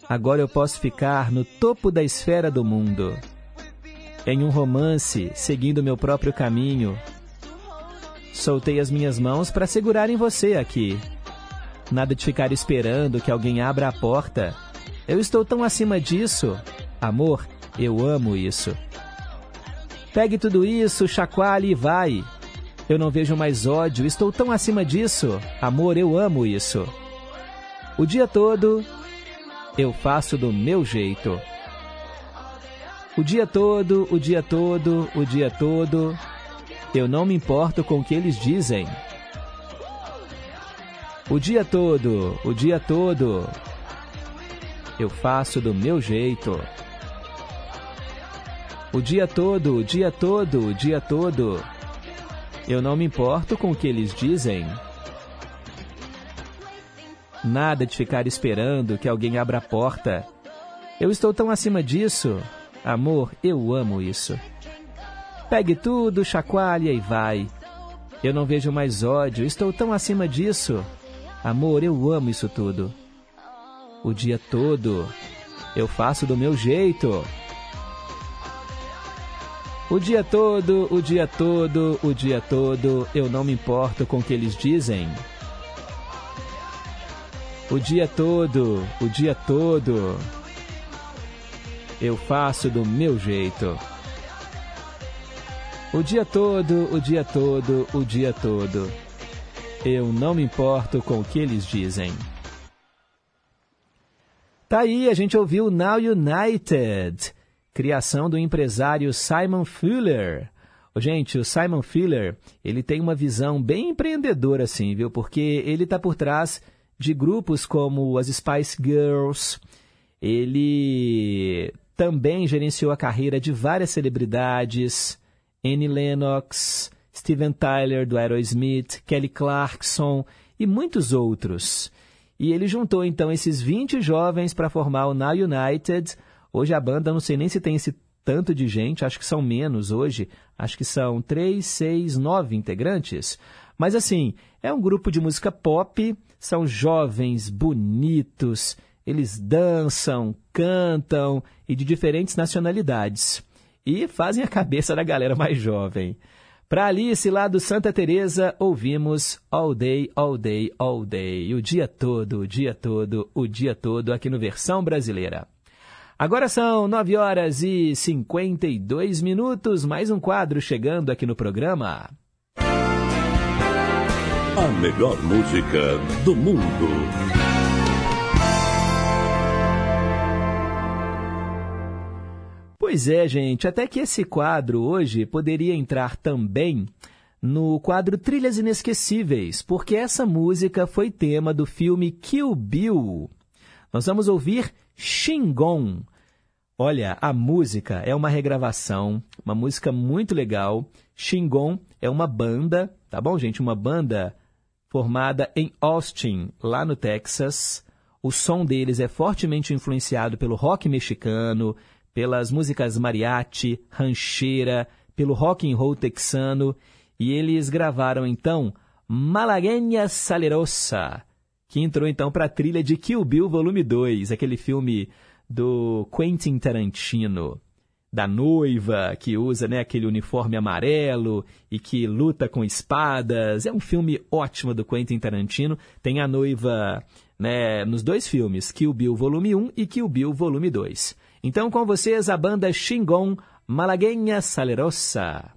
Agora eu posso ficar no topo da esfera do mundo. Em um romance, seguindo meu próprio caminho. Soltei as minhas mãos para segurar em você aqui. Nada de ficar esperando que alguém abra a porta. Eu estou tão acima disso. Amor, eu amo isso. Pegue tudo isso, chacoalhe e vai. Eu não vejo mais ódio, estou tão acima disso. Amor, eu amo isso. O dia todo eu faço do meu jeito. O dia todo, o dia todo, o dia todo, eu não me importo com o que eles dizem. O dia todo, o dia todo, eu faço do meu jeito. O dia todo, o dia todo, o dia todo, eu não me importo com o que eles dizem. Nada de ficar esperando que alguém abra a porta. Eu estou tão acima disso. Amor, eu amo isso. Pegue tudo, chacoalha e vai. Eu não vejo mais ódio, estou tão acima disso. Amor, eu amo isso tudo. O dia todo eu faço do meu jeito. O dia todo, o dia todo, o dia todo, eu não me importo com o que eles dizem. O dia todo, o dia todo, eu faço do meu jeito. O dia todo, o dia todo, o dia todo. Eu não me importo com o que eles dizem. Tá aí, a gente ouviu Now United, criação do empresário Simon Fuller. Gente, o Simon Fuller, ele tem uma visão bem empreendedora assim, viu? Porque ele está por trás de grupos como as Spice Girls. Ele também gerenciou a carreira de várias celebridades, Annie Lennox, Steven Tyler do Aerosmith, Kelly Clarkson e muitos outros. E ele juntou então esses 20 jovens para formar o Now United. Hoje a banda, não sei nem se tem esse tanto de gente, acho que são menos hoje, acho que são 3, 6, 9 integrantes. Mas assim, é um grupo de música pop, são jovens, bonitos, eles dançam, cantam e de diferentes nacionalidades. E fazem a cabeça da galera mais jovem. Para Alice, lá do Santa Teresa, ouvimos All Day, All Day, All Day. O dia todo, o dia todo, o dia todo aqui no Versão Brasileira. Agora são 9 horas e 52 minutos, mais um quadro chegando aqui no programa. A melhor música do mundo. Pois é, gente, até que esse quadro hoje poderia entrar também no quadro Trilhas Inesquecíveis, porque essa música foi tema do filme Kill Bill. Nós vamos ouvir Shingon. Olha, a música é uma regravação, uma música muito legal. Shingon é uma banda, tá bom, gente? Uma banda formada em Austin, lá no Texas. O som deles é fortemente influenciado pelo rock mexicano, pelas músicas mariachi, rancheira, pelo rock and roll texano, e eles gravaram então Malagueña Salerosa, que entrou então para a trilha de Kill Bill Volume 2, aquele filme do Quentin Tarantino, da noiva que usa né, aquele uniforme amarelo e que luta com espadas. É um filme ótimo do Quentin Tarantino. Tem a noiva né, nos dois filmes, Kill Bill Volume 1 e Kill Bill Volume 2. Então, com vocês, a banda Xingon Malagueña Salerosa.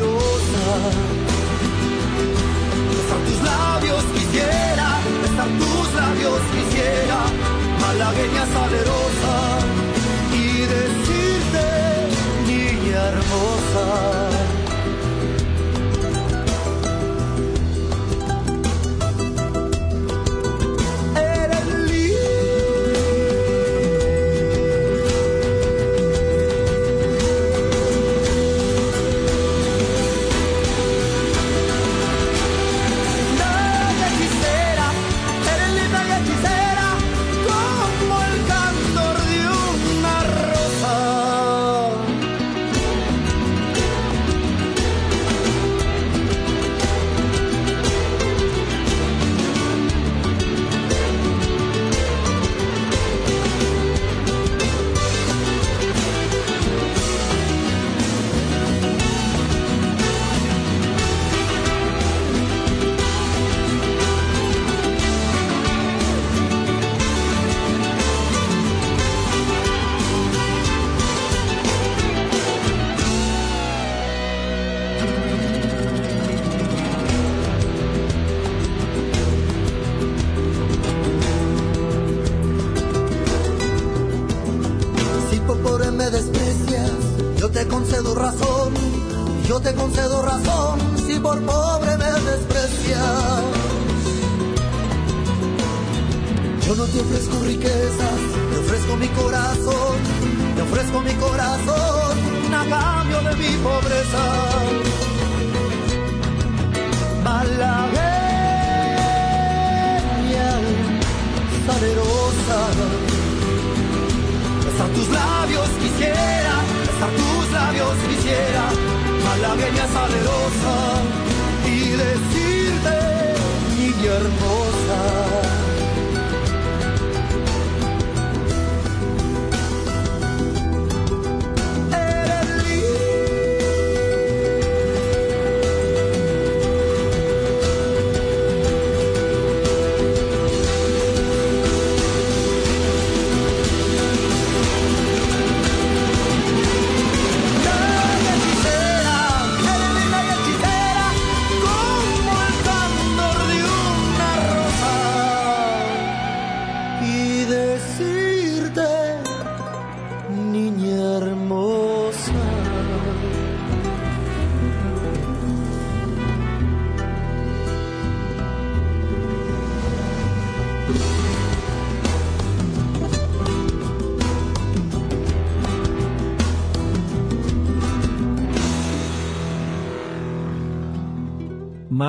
malagueña salerosa,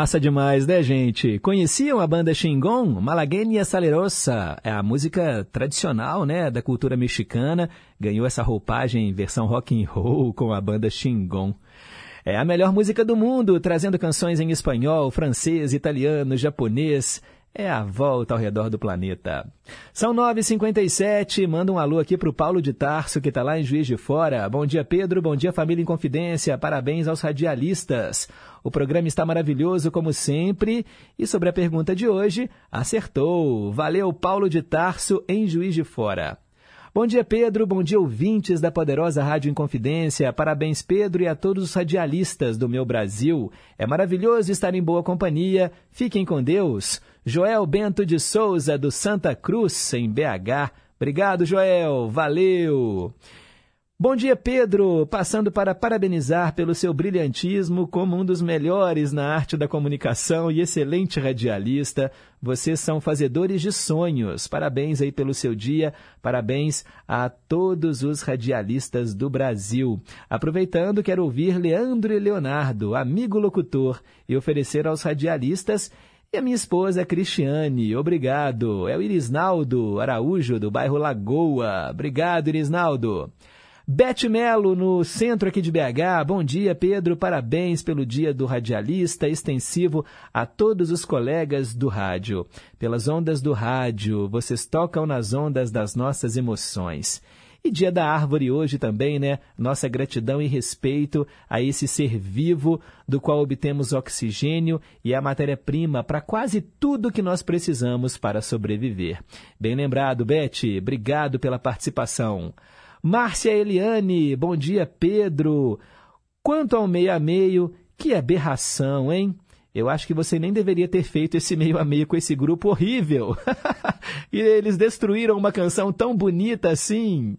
Massa demais, né, gente? Conheciam a banda Xingon? Malagueña Salerosa. É a música tradicional, né, da cultura mexicana. Ganhou essa roupagem em versão rock and roll com a banda Xingon. É a melhor música do mundo, trazendo canções em espanhol, francês, italiano, japonês. É a volta ao redor do planeta. São 9h57, manda um alô aqui para o Paulo de Tarso, que está lá em Juiz de Fora. Bom dia, Pedro. Bom dia, família em Confidência. Parabéns aos radialistas. O programa está maravilhoso, como sempre. E sobre a pergunta de hoje, acertou. Valeu, Paulo de Tarso, em Juiz de Fora. Bom dia, Pedro. Bom dia, ouvintes da poderosa Rádio Inconfidência. Parabéns, Pedro, e a todos os radialistas do meu Brasil. É maravilhoso estar em boa companhia. Fiquem com Deus. Joel Bento de Souza, do Santa Cruz, em BH. Obrigado, Joel. Valeu. Bom dia, Pedro. Passando para parabenizar pelo seu brilhantismo como um dos melhores na arte da comunicação e excelente radialista. Vocês são fazedores de sonhos. Parabéns aí pelo seu dia. Parabéns a todos os radialistas do Brasil. Aproveitando, quero ouvir Leandro e Leonardo, amigo locutor, e oferecer aos radialistas e a minha esposa Cristiane, obrigado. É o Irisnaldo Araújo, do bairro Lagoa. Obrigado, Irisnaldo. Bete Melo, no centro aqui de BH. Bom dia, Pedro. Parabéns pelo dia do radialista, extensivo a todos os colegas do rádio. Pelas ondas do rádio, vocês tocam nas ondas das nossas emoções. E dia da árvore hoje também, né? Nossa gratidão e respeito a esse ser vivo do qual obtemos oxigênio e a matéria-prima para quase tudo que nós precisamos para sobreviver. Bem lembrado, Bete. Obrigado pela participação. Márcia Eliane, bom dia, Pedro. Quanto ao meio a meio, que aberração, hein? Eu acho que você nem deveria ter feito esse meio a meio com esse grupo horrível. e eles destruíram uma canção tão bonita assim.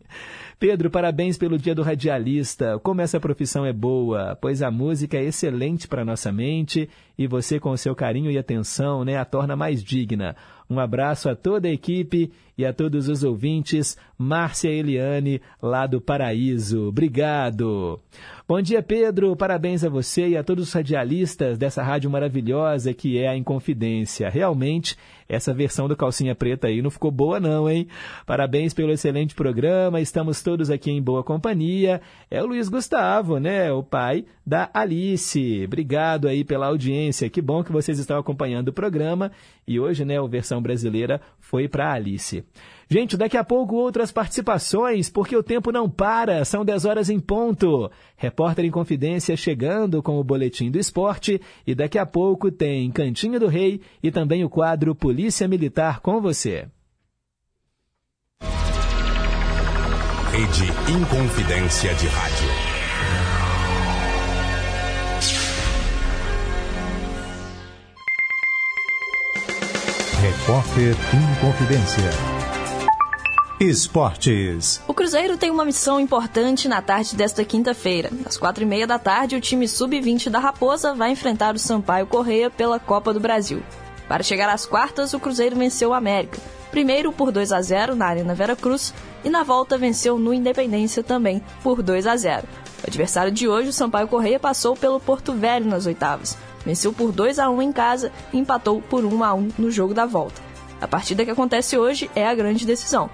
Pedro, parabéns pelo Dia do Radialista. Como essa profissão é boa, pois a música é excelente para nossa mente e você, com o seu carinho e atenção, né, a torna mais digna. Um abraço a toda a equipe e a todos os ouvintes. Márcia Eliane, lá do Paraíso. Obrigado. Bom dia, Pedro. Parabéns a você e a todos os radialistas dessa rádio maravilhosa que é a Inconfidência. Realmente, essa versão do Calcinha Preta aí não ficou boa não, hein? Parabéns pelo excelente programa. Estamos todos aqui em boa companhia. É o Luiz Gustavo, né? O pai da Alice. Obrigado aí pela audiência. Que bom que vocês estão acompanhando o programa. E hoje, né, a versão brasileira foi para Alice. Gente, daqui a pouco outras participações, porque o tempo não para, são 10 horas em ponto. Repórter em Confidência chegando com o Boletim do Esporte e daqui a pouco tem Cantinho do Rei e também o quadro Polícia Militar com você. Rede Inconfidência de Rádio. Repórter Inconfidência. Esportes. O Cruzeiro tem uma missão importante na tarde desta quinta-feira. Às quatro e meia da tarde, o time sub-20 da Raposa vai enfrentar o Sampaio Correia pela Copa do Brasil. Para chegar às quartas, o Cruzeiro venceu o América. Primeiro por 2 a 0 na Arena Vera Cruz e na volta venceu no Independência também por 2 a 0. O adversário de hoje, o Sampaio Correia, passou pelo Porto Velho nas oitavas. Venceu por 2 a 1 em casa e empatou por 1 a 1 no jogo da volta. A partida que acontece hoje é a grande decisão.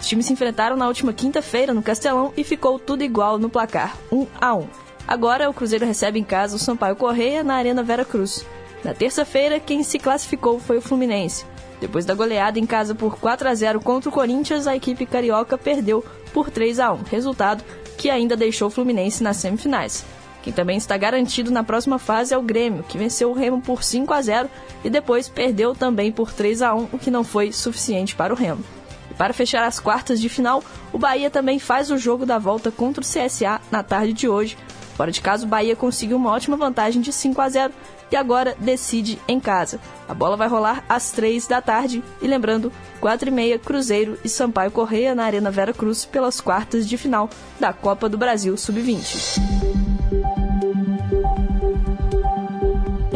Os times se enfrentaram na última quinta-feira no Castelão e ficou tudo igual no placar, 1 a 1. Agora o Cruzeiro recebe em casa o Sampaio Correia na Arena Vera Cruz. Na terça-feira, quem se classificou foi o Fluminense. Depois da goleada em casa por 4 a 0 contra o Corinthians, a equipe carioca perdeu por 3 a 1, resultado que ainda deixou o Fluminense nas semifinais. Quem também está garantido na próxima fase é o Grêmio, que venceu o Remo por 5 a 0 e depois perdeu também por 3 a 1, o que não foi suficiente para o Remo. E para fechar as quartas de final, o Bahia também faz o jogo da volta contra o CSA na tarde de hoje. Fora de casa, o Bahia conseguiu uma ótima vantagem de 5 a 0 e agora decide em casa. A bola vai rolar às 3 da tarde e lembrando, 4 e meia Cruzeiro e Sampaio Correia na Arena Vera Cruz pelas quartas de final da Copa do Brasil Sub-20.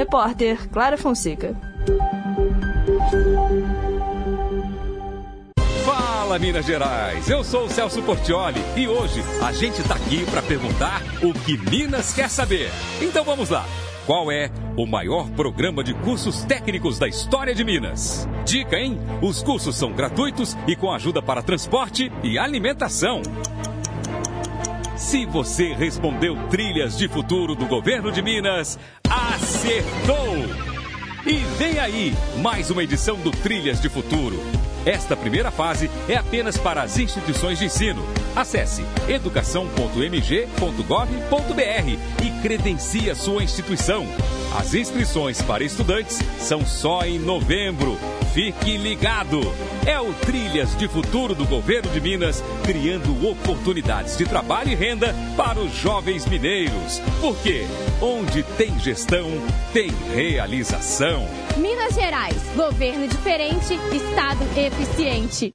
Repórter Clara Fonseca. Fala Minas Gerais, eu sou o Celso Portioli e hoje a gente tá aqui para perguntar o que Minas quer saber. Então vamos lá. Qual é o maior programa de cursos técnicos da história de Minas? Dica, hein? Os cursos são gratuitos e com ajuda para transporte e alimentação. Se você respondeu Trilhas de Futuro do Governo de Minas, acertou! E vem aí mais uma edição do Trilhas de Futuro. Esta primeira fase é apenas para as instituições de ensino. Acesse educação.mg.gov.br e credencie a sua instituição. As inscrições para estudantes são só em novembro. Fique ligado! É o Trilhas de Futuro do Governo de Minas, criando oportunidades de trabalho e renda para os jovens mineiros. Porque onde tem gestão, tem realização. Minas Gerais, governo diferente, estado eficiente.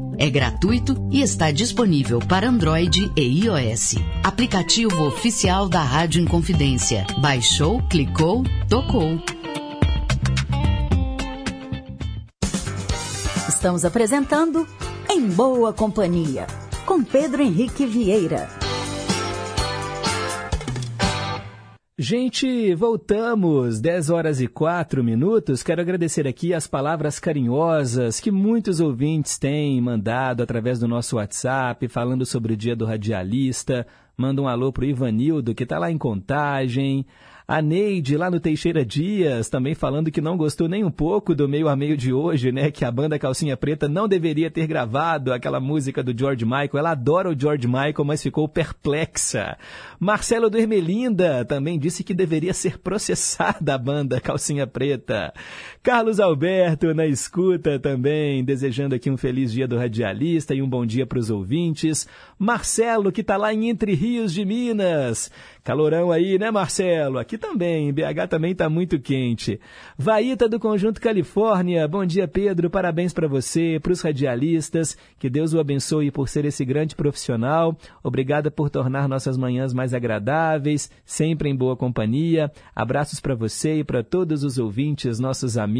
é gratuito e está disponível para Android e iOS. Aplicativo oficial da Rádio Inconfidência. Baixou, clicou, tocou. Estamos apresentando Em Boa Companhia, com Pedro Henrique Vieira. Gente, voltamos, 10 horas e 4 minutos. Quero agradecer aqui as palavras carinhosas que muitos ouvintes têm mandado através do nosso WhatsApp, falando sobre o dia do radialista. Manda um alô pro Ivanildo, que está lá em contagem. A Neide, lá no Teixeira Dias, também falando que não gostou nem um pouco do meio a meio de hoje, né? Que a banda Calcinha Preta não deveria ter gravado aquela música do George Michael. Ela adora o George Michael, mas ficou perplexa. Marcelo do Ermelinda também disse que deveria ser processada a banda Calcinha Preta. Carlos Alberto na escuta também, desejando aqui um feliz dia do radialista e um bom dia para os ouvintes. Marcelo, que está lá em Entre Rios de Minas. Calorão aí, né, Marcelo? Aqui também, BH também está muito quente. Vaíta do Conjunto Califórnia, bom dia, Pedro. Parabéns para você, para os radialistas. Que Deus o abençoe por ser esse grande profissional. Obrigada por tornar nossas manhãs mais agradáveis, sempre em boa companhia. Abraços para você e para todos os ouvintes, nossos amigos.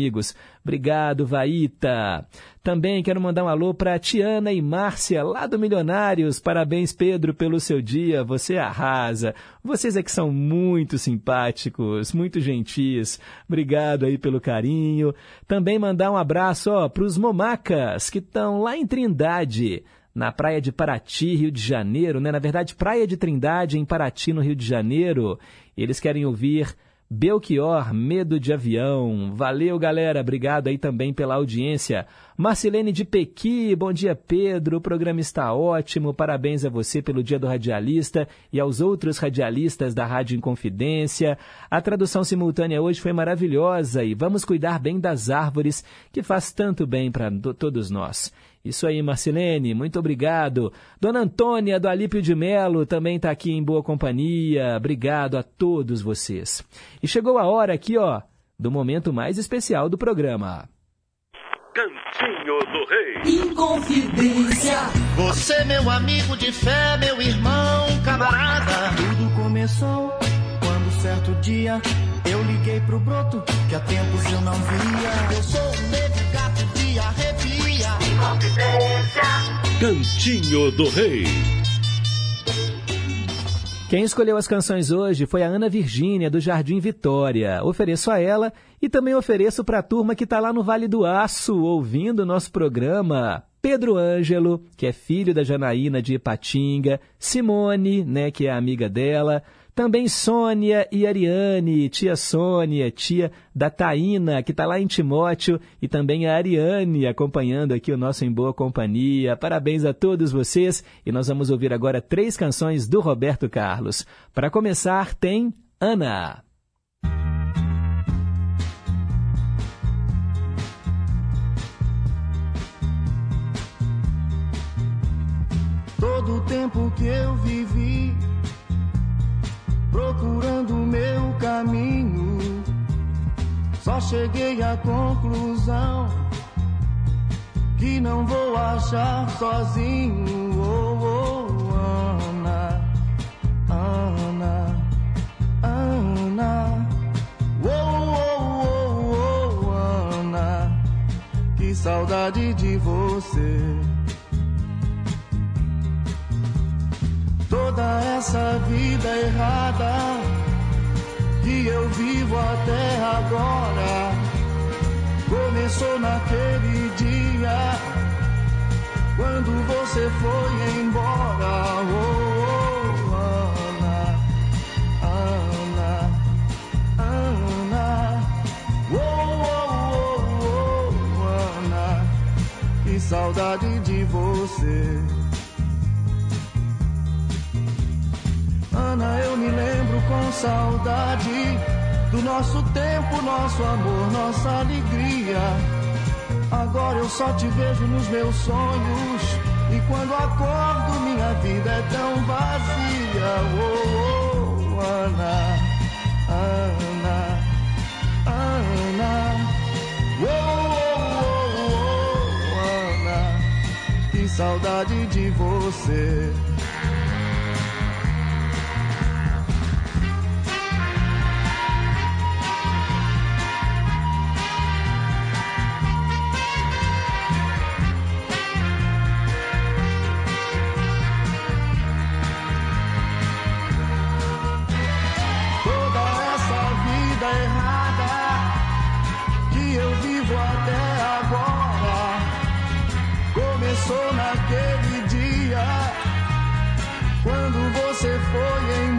Obrigado, Vaíta. Também quero mandar um alô para Tiana e Márcia, lá do Milionários. Parabéns, Pedro, pelo seu dia. Você arrasa. Vocês é que são muito simpáticos, muito gentis. Obrigado aí pelo carinho. Também mandar um abraço para os Momacas, que estão lá em Trindade na praia de Paraty, Rio de Janeiro, né? Na verdade, Praia de Trindade, em Paraty, no Rio de Janeiro. Eles querem ouvir Belchior, medo de avião. Valeu, galera. Obrigado aí também pela audiência. Marcelene de Pequi, bom dia, Pedro. O programa está ótimo. Parabéns a você pelo Dia do Radialista e aos outros radialistas da Rádio Inconfidência. A tradução simultânea hoje foi maravilhosa e vamos cuidar bem das árvores, que faz tanto bem para todos nós. Isso aí, Marcelene, muito obrigado. Dona Antônia do Alípio de Melo também está aqui em boa companhia. Obrigado a todos vocês. E chegou a hora aqui, ó, do momento mais especial do programa. Cantinho do Rei. Inconfidência. Você, meu amigo de fé, meu irmão, camarada. Tudo começou quando certo dia eu liguei pro broto que há tempos eu não via. Eu sou um negro gato de arrepia. Cantinho do Rei. Quem escolheu as canções hoje foi a Ana Virgínia, do Jardim Vitória. Ofereço a ela e também ofereço para a turma que está lá no Vale do Aço, ouvindo o nosso programa. Pedro Ângelo, que é filho da Janaína de Ipatinga, Simone, né, que é amiga dela, também Sônia e Ariane, tia Sônia, tia da Taína, que está lá em Timóteo, e também a Ariane acompanhando aqui o nosso Em Boa Companhia. Parabéns a todos vocês e nós vamos ouvir agora três canções do Roberto Carlos. Para começar, tem Ana. Todo o tempo que eu vivi procurando meu caminho. Só cheguei à conclusão que não vou achar sozinho. Oh, oh, Ana, Ana, Ana. Oh, oh, oh, oh, Ana, que saudade de você. Toda essa vida errada que eu vivo até agora começou naquele dia quando você foi embora. Oh, oh, Ana, Ana, Ana, oh, oh, oh, oh, Ana, que saudade de você. Ana, eu me lembro com saudade do nosso tempo, nosso amor, nossa alegria. Agora eu só te vejo nos meus sonhos. E quando acordo, minha vida é tão vazia. Oh, oh Ana, Ana, Ana. Oh, oh, oh, oh, Ana, que saudade de você. Quando você foi embora.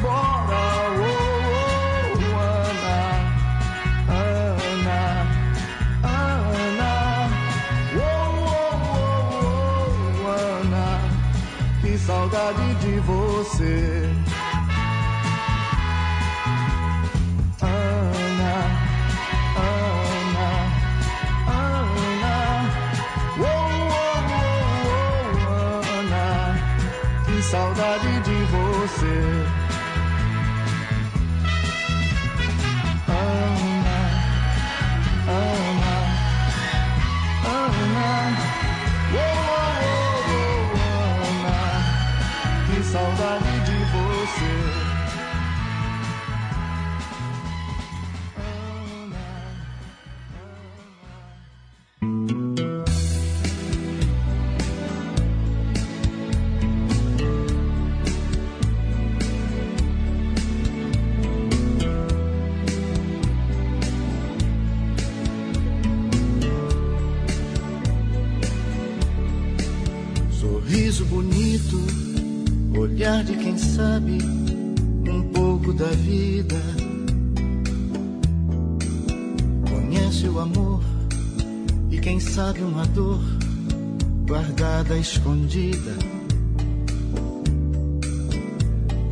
Escondida.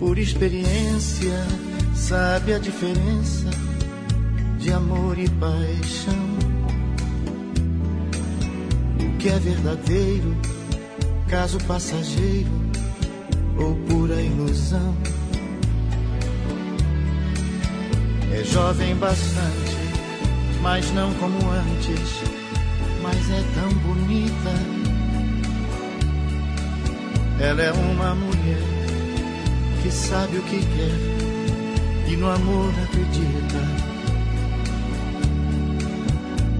Por experiência, sabe a diferença de amor e paixão. O que é verdadeiro, caso passageiro ou pura ilusão. É jovem bastante, mas não como antes, mas é tão bonita. Ela é uma mulher que sabe o que quer e no amor acredita.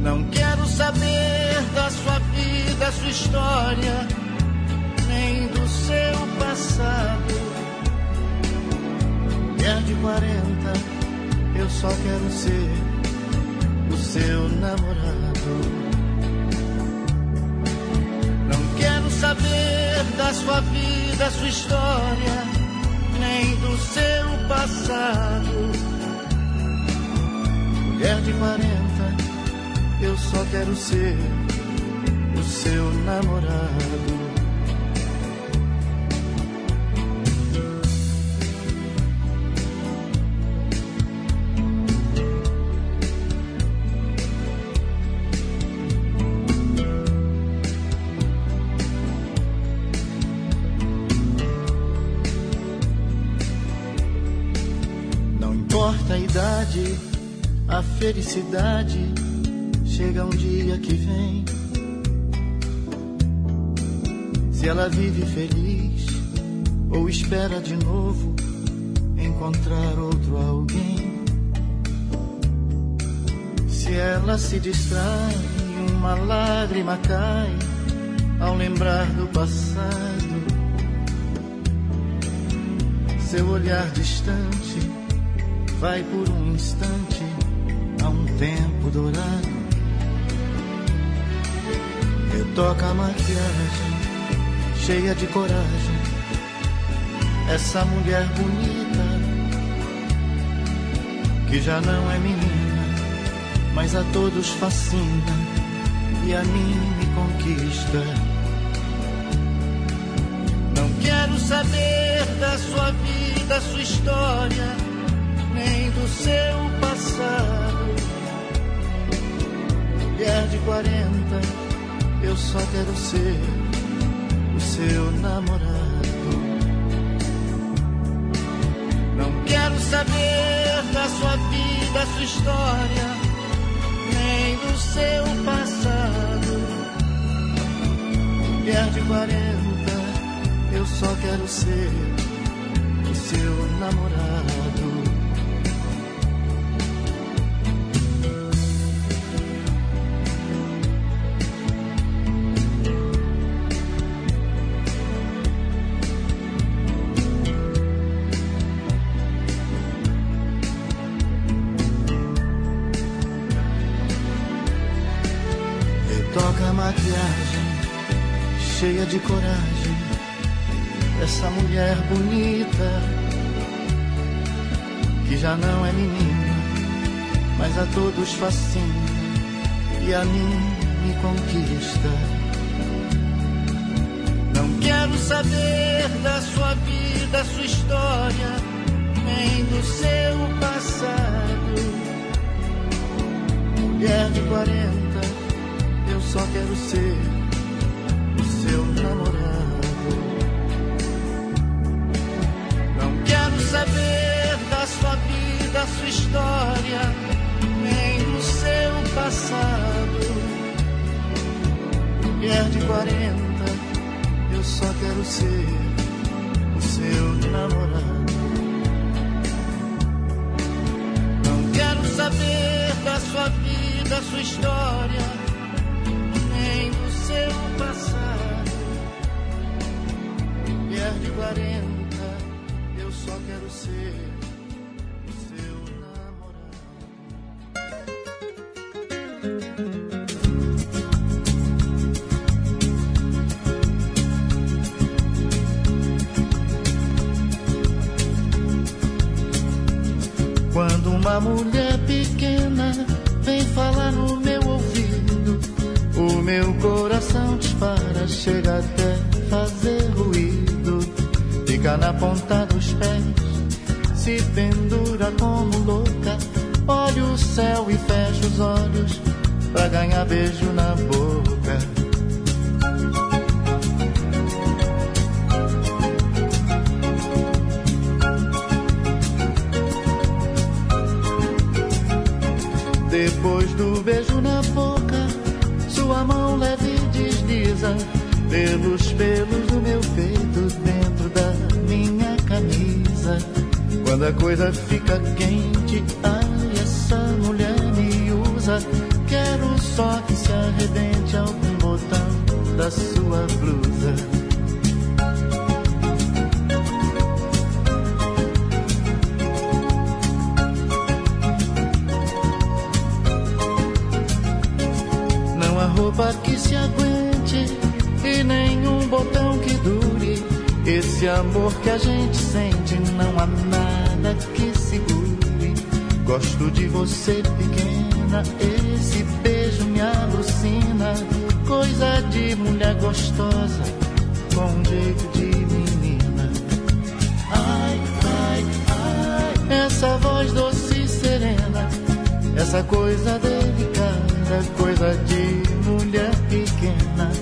Não quero saber da sua vida, sua história, nem do seu passado. Mulher de 40, eu só quero ser o seu namorado. Da sua vida, sua história, nem do seu passado. Mulher de 40, eu só quero ser o seu namorado. Felicidade chega um dia que vem. Se ela vive feliz ou espera de novo encontrar outro alguém. Se ela se distrai, uma lágrima cai ao lembrar do passado. Seu olhar distante vai por um instante tempo dourado. Retoca a maquiagem, cheia de coragem. Essa mulher bonita, que já não é menina, mas a todos fascina e a mim me conquista. Não quero saber da sua vida, sua história, nem do seu passado. Mulher de 40, eu só quero ser o seu namorado. Não quero saber da sua vida, sua história, nem do seu passado. Mulher de 40, eu só quero ser o seu namorado. De coragem. Essa mulher bonita, que já não é menina, mas a todos fascina e a mim me conquista. Não quero saber da sua vida, sua história, nem do seu passado. Mulher de 40, eu só quero ser namorado. Não quero saber da sua vida, sua história, nem do seu passado. Mulher de 40, eu só quero ser o seu namorado. Não quero saber da sua vida, sua história, quero que se aguente e nenhum botão que dure. Esse amor que a gente sente, não há nada que segure. Gosto de você pequena, esse beijo me alucina. Coisa de mulher gostosa, com jeito de menina. Ai, ai, ai, essa voz doce e serena, essa coisa delicada, coisa de mulher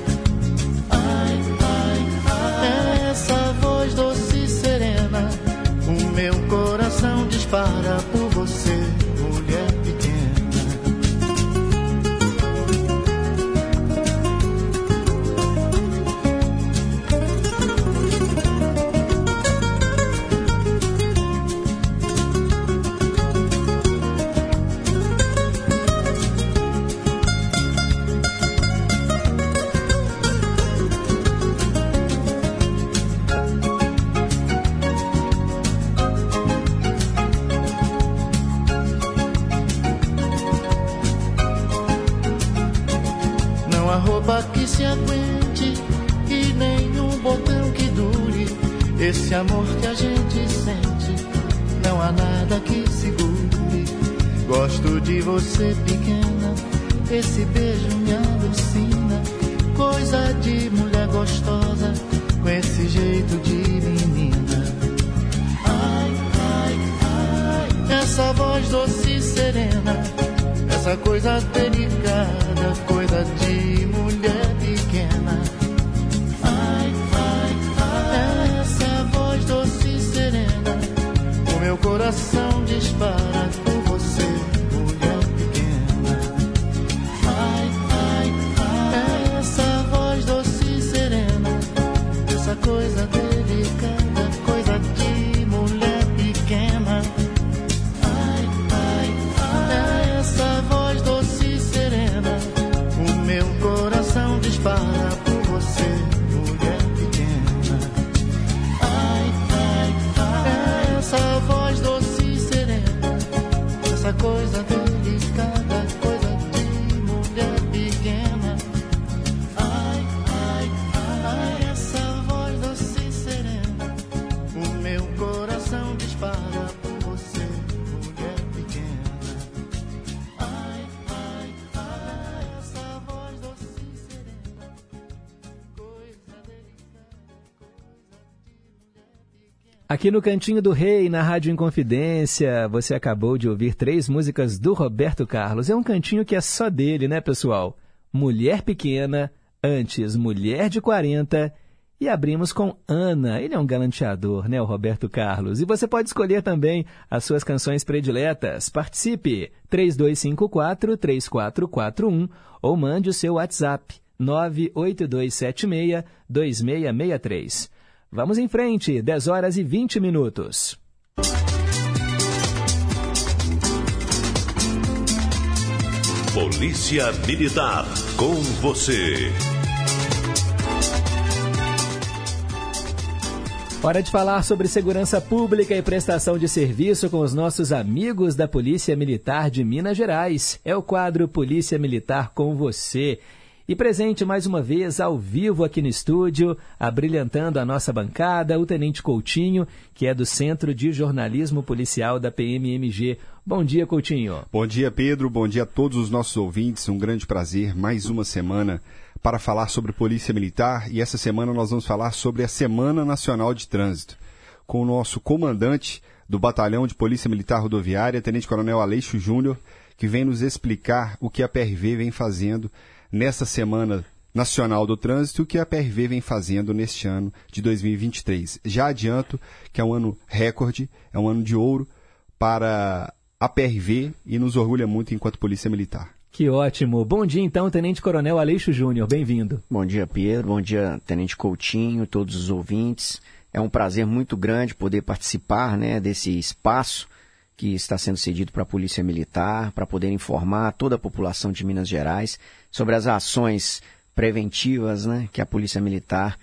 Aqui no Cantinho do Rei, na Rádio Inconfidência, você acabou de ouvir três músicas do Roberto Carlos. É um cantinho que é só dele, né, pessoal? Mulher Pequena, antes Mulher de 40 e abrimos com Ana. Ele é um galanteador, né, o Roberto Carlos? E você pode escolher também as suas canções prediletas. Participe! 3254-3441 ou mande o seu WhatsApp 98276-2663. Vamos em frente, 10 horas e 20 minutos. Polícia Militar, com você. Hora de falar sobre segurança pública e prestação de serviço com os nossos amigos da Polícia Militar de Minas Gerais. É o quadro Polícia Militar com você. E presente mais uma vez ao vivo aqui no estúdio, abrilhantando a nossa bancada, o Tenente Coutinho, que é do Centro de Jornalismo Policial da PMMG. Bom dia, Coutinho. Bom dia, Pedro. Bom dia a todos os nossos ouvintes. Um grande prazer, mais uma semana para falar sobre Polícia Militar e essa semana nós vamos falar sobre a Semana Nacional de Trânsito com o nosso comandante do Batalhão de Polícia Militar Rodoviária, Tenente Coronel Aleixo Júnior, que vem nos explicar o que a PRV vem fazendo nessa Semana Nacional do Trânsito o que a PRV vem fazendo neste ano de 2023. Já adianto que é um ano recorde, é um ano de ouro para a PRV e nos orgulha muito enquanto Polícia Militar. Que ótimo. Bom dia, então, Tenente Coronel Aleixo Júnior. Bem-vindo. Bom dia, Pedro. Bom dia, Tenente Coutinho, todos os ouvintes. É um prazer muito grande poder participar né, desse espaço que está sendo cedido para a Polícia Militar, para poder informar toda a população de Minas Gerais sobre as ações preventivas né, que a Polícia Militar,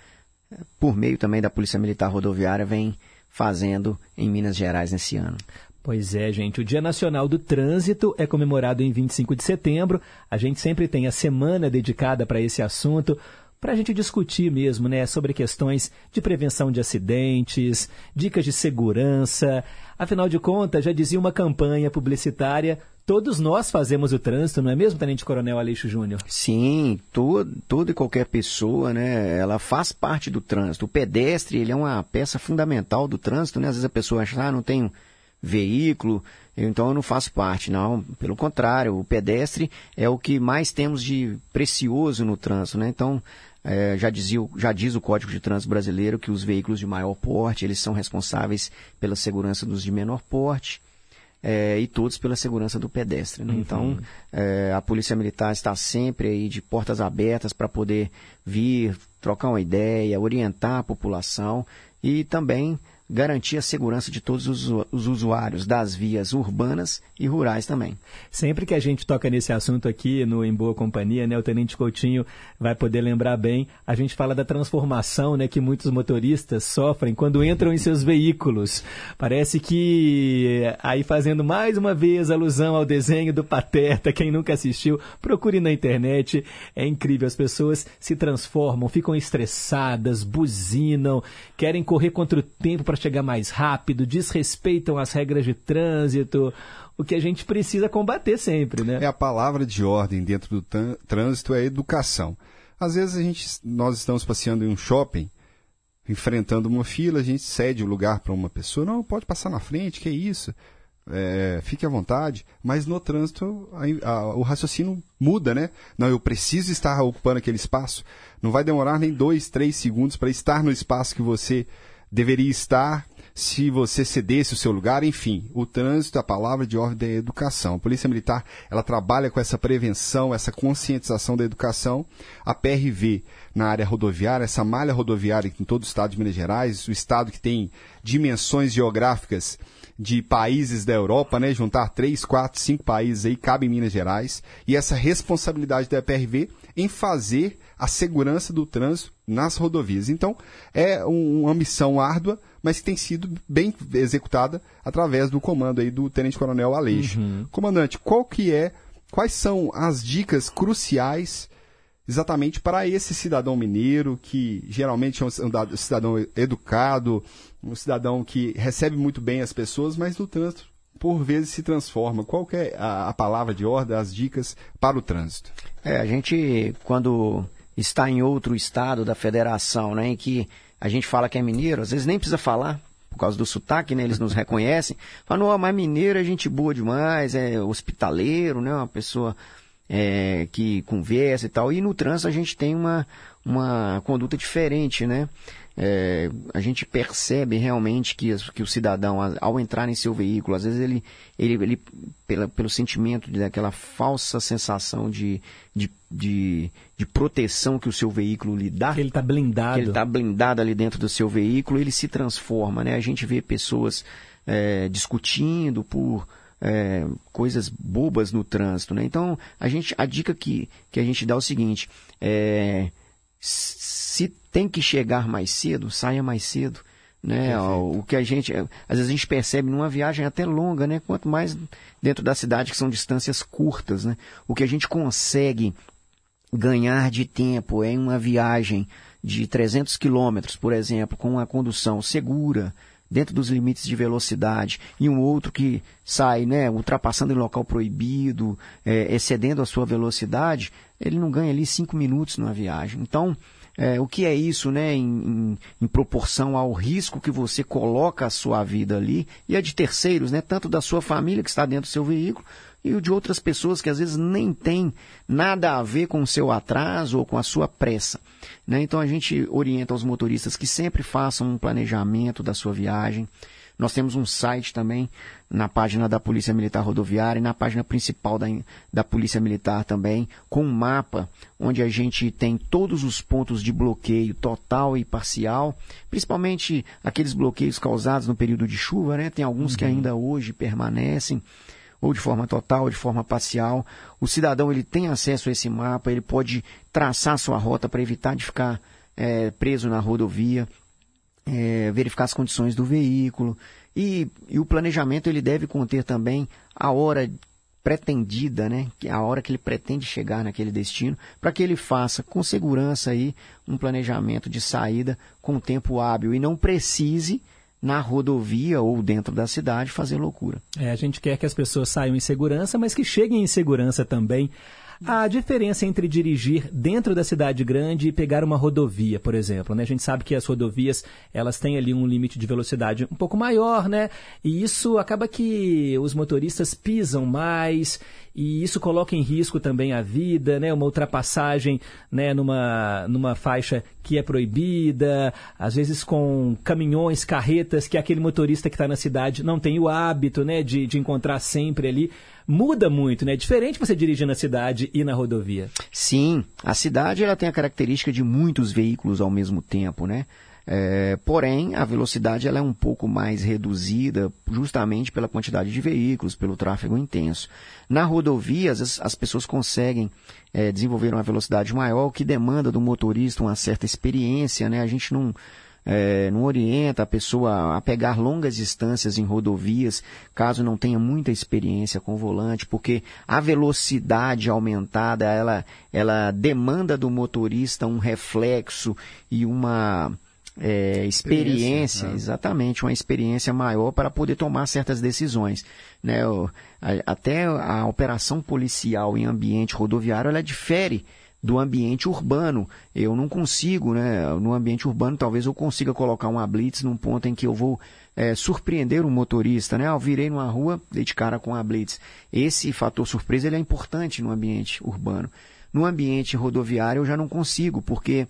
por meio também da Polícia Militar Rodoviária, vem fazendo em Minas Gerais nesse ano. Pois é, gente. O Dia Nacional do Trânsito é comemorado em 25 de setembro. A gente sempre tem a semana dedicada para esse assunto para a gente discutir mesmo, né, sobre questões de prevenção de acidentes, dicas de segurança. Afinal de contas, já dizia uma campanha publicitária, todos nós fazemos o trânsito, não é mesmo, Tenente Coronel Aleixo Júnior? Sim, toda e qualquer pessoa, né, ela faz parte do trânsito. O pedestre, ele é uma peça fundamental do trânsito, né? Às vezes a pessoa acha, ah, não tenho veículo, então eu não faço parte. Não, pelo contrário, o pedestre é o que mais temos de precioso no trânsito, né? Então, é, já, dizia, já diz o Código de Trânsito Brasileiro que os veículos de maior porte, eles são responsáveis pela segurança dos de menor porte. É, e todos pela segurança do pedestre. Né? Uhum. Então, é, a Polícia Militar está sempre aí de portas abertas para poder vir, trocar uma ideia, orientar a população e também garantir a segurança de todos os, os, usuários das vias urbanas e rurais também. Sempre que a gente toca nesse assunto aqui no Em Boa Companhia, né, o Tenente Coutinho vai poder lembrar bem, a gente fala da transformação né, que muitos motoristas sofrem quando entram em seus veículos. Parece que, aí fazendo mais uma vez alusão ao desenho do Pateta, quem nunca assistiu, procure na internet, é incrível, as pessoas se transformam, ficam estressadas, buzinam, querem correr contra o tempo para chegar mais rápido, desrespeitam as regras de trânsito, o que a gente precisa combater sempre, né? É a palavra de ordem dentro do trânsito é educação. Às vezes a gente, nós estamos passeando em um shopping, enfrentando uma fila, a gente cede o lugar para uma pessoa, não, pode passar na frente, que é isso? É, fique à vontade, mas no trânsito a, a, o raciocínio muda, né? Não, eu preciso estar ocupando aquele espaço. Não vai demorar nem dois, três segundos para estar no espaço que você deveria estar se você cedesse o seu lugar, enfim, o trânsito, a palavra de ordem é educação. A Polícia Militar, ela trabalha com essa prevenção, essa conscientização da educação. A PRV, na área rodoviária, essa malha rodoviária em todo o estado de Minas Gerais, o estado que tem dimensões geográficas de países da Europa, né? Juntar três, quatro, cinco países aí cabe em Minas Gerais. E essa responsabilidade da PRV em fazer a segurança do trânsito nas rodovias. Então, é um, uma missão árdua, mas que tem sido bem executada através do comando aí do Tenente Coronel Aleixo. Uhum. Comandante, qual que é, quais são as dicas cruciais exatamente para esse cidadão mineiro que geralmente é um cidadão educado, um cidadão que recebe muito bem as pessoas, mas no trânsito por vezes se transforma. Qual é a, a palavra de ordem, as dicas para o trânsito? É, a gente, quando está em outro estado da federação, né, em que a gente fala que é mineiro, às vezes nem precisa falar, por causa do sotaque, né, eles nos reconhecem, falam, oh, mas mineiro é gente boa demais, é hospitaleiro, né, uma pessoa é, que conversa e tal, e no trânsito a gente tem uma, uma conduta diferente, né, é, a gente percebe realmente que, que o cidadão, ao entrar em seu veículo, às vezes ele, ele, ele pela, pelo sentimento daquela falsa sensação de, de, de, de, proteção que o seu veículo lhe dá. Que ele está blindado. Que ele está blindado ali dentro do seu veículo, ele se transforma, né? A gente vê pessoas é, discutindo por é, coisas bobas no trânsito, né? Então, a, gente, a dica que, que a gente dá é o seguinte, é se tem que chegar mais cedo, saia mais cedo. Né? O que a gente, às vezes a gente percebe numa viagem até longa, né? Quanto mais dentro da cidade que são distâncias curtas, né? O que a gente consegue ganhar de tempo em uma viagem de 300 quilômetros, por exemplo, com uma condução segura, dentro dos limites de velocidade e um outro que sai né, ultrapassando em local proibido, é, excedendo a sua velocidade, ele não ganha ali cinco minutos numa viagem. Então, é, o que é isso né, em, em, em, proporção ao risco que você coloca a sua vida ali e a de terceiros, né, tanto da sua família que está dentro do seu veículo e o de outras pessoas que às vezes nem tem nada a ver com o seu atraso ou com a sua pressa. Né? Então a gente orienta os motoristas que sempre façam um planejamento da sua viagem. Nós temos um site também na página da Polícia Militar Rodoviária e na página principal da, da Polícia Militar também, com um mapa onde a gente tem todos os pontos de bloqueio total e parcial, principalmente aqueles bloqueios causados no período de chuva, né? Tem alguns uhum. que ainda hoje permanecem ou de forma total, ou de forma parcial. O cidadão ele tem acesso a esse mapa, ele pode traçar sua rota para evitar de ficar é, preso na rodovia, é, verificar as condições do veículo. E, e, o planejamento ele deve conter também a hora pretendida, né, a hora que ele pretende chegar naquele destino, para que ele faça com segurança aí um planejamento de saída com tempo hábil e não precise na rodovia ou dentro da cidade fazer loucura. É, a gente quer que as pessoas saiam em segurança, mas que cheguem em segurança também. A diferença entre dirigir dentro da cidade grande e pegar uma rodovia, por exemplo, né? A gente sabe que as rodovias, elas têm ali um limite de velocidade um pouco maior, né? E isso acaba que os motoristas pisam mais e isso coloca em risco também a vida, né? Uma ultrapassagem, né, numa numa faixa que é proibida, às vezes com caminhões, carretas que aquele motorista que está na cidade não tem o hábito, né, de, de encontrar sempre ali muda muito, né? Diferente você dirigir na cidade e na rodovia. Sim, a cidade ela tem a característica de muitos veículos ao mesmo tempo, né? É, porém, a velocidade ela é um pouco mais reduzida justamente pela quantidade de veículos, pelo tráfego intenso. Na rodovia, as, as pessoas conseguem é, desenvolver uma velocidade maior, que demanda do motorista uma certa experiência. Né? A gente não, é, não orienta a pessoa a pegar longas distâncias em rodovias, caso não tenha muita experiência com o volante, porque a velocidade aumentada, ela, ela demanda do motorista um reflexo e uma é, experiência, né? exatamente, uma experiência maior para poder tomar certas decisões. Né? Até a operação policial em ambiente rodoviário, ela difere do ambiente urbano. Eu não consigo, né? No ambiente urbano, talvez eu consiga colocar uma blitz num ponto em que eu vou é, surpreender o um motorista, né? Eu virei numa rua, dei de cara com a blitz. Esse fator surpresa ele é importante no ambiente urbano. No ambiente rodoviário eu já não consigo, porque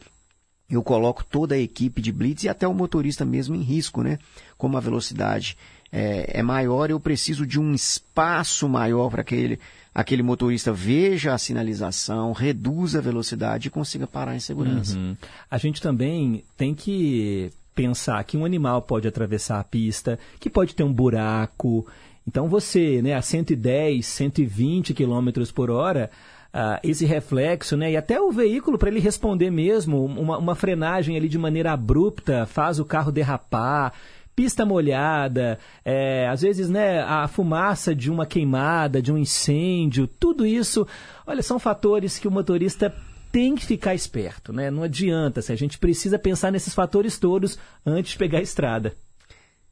eu coloco toda a equipe de blitz e até o motorista mesmo em risco, né? Como a velocidade é, é maior, eu preciso de um espaço maior para aquele aquele motorista veja a sinalização, reduza a velocidade e consiga parar em segurança. Uhum. A gente também tem que pensar que um animal pode atravessar a pista, que pode ter um buraco. Então você, né, a 110, 120 km por hora, uh, esse reflexo, né, e até o veículo para ele responder mesmo, uma, uma frenagem ali de maneira abrupta faz o carro derrapar pista molhada, é, às vezes né, a fumaça de uma queimada, de um incêndio, tudo isso, olha, são fatores que o motorista tem que ficar esperto, né? Não adianta, se a gente precisa pensar nesses fatores todos antes de pegar a estrada.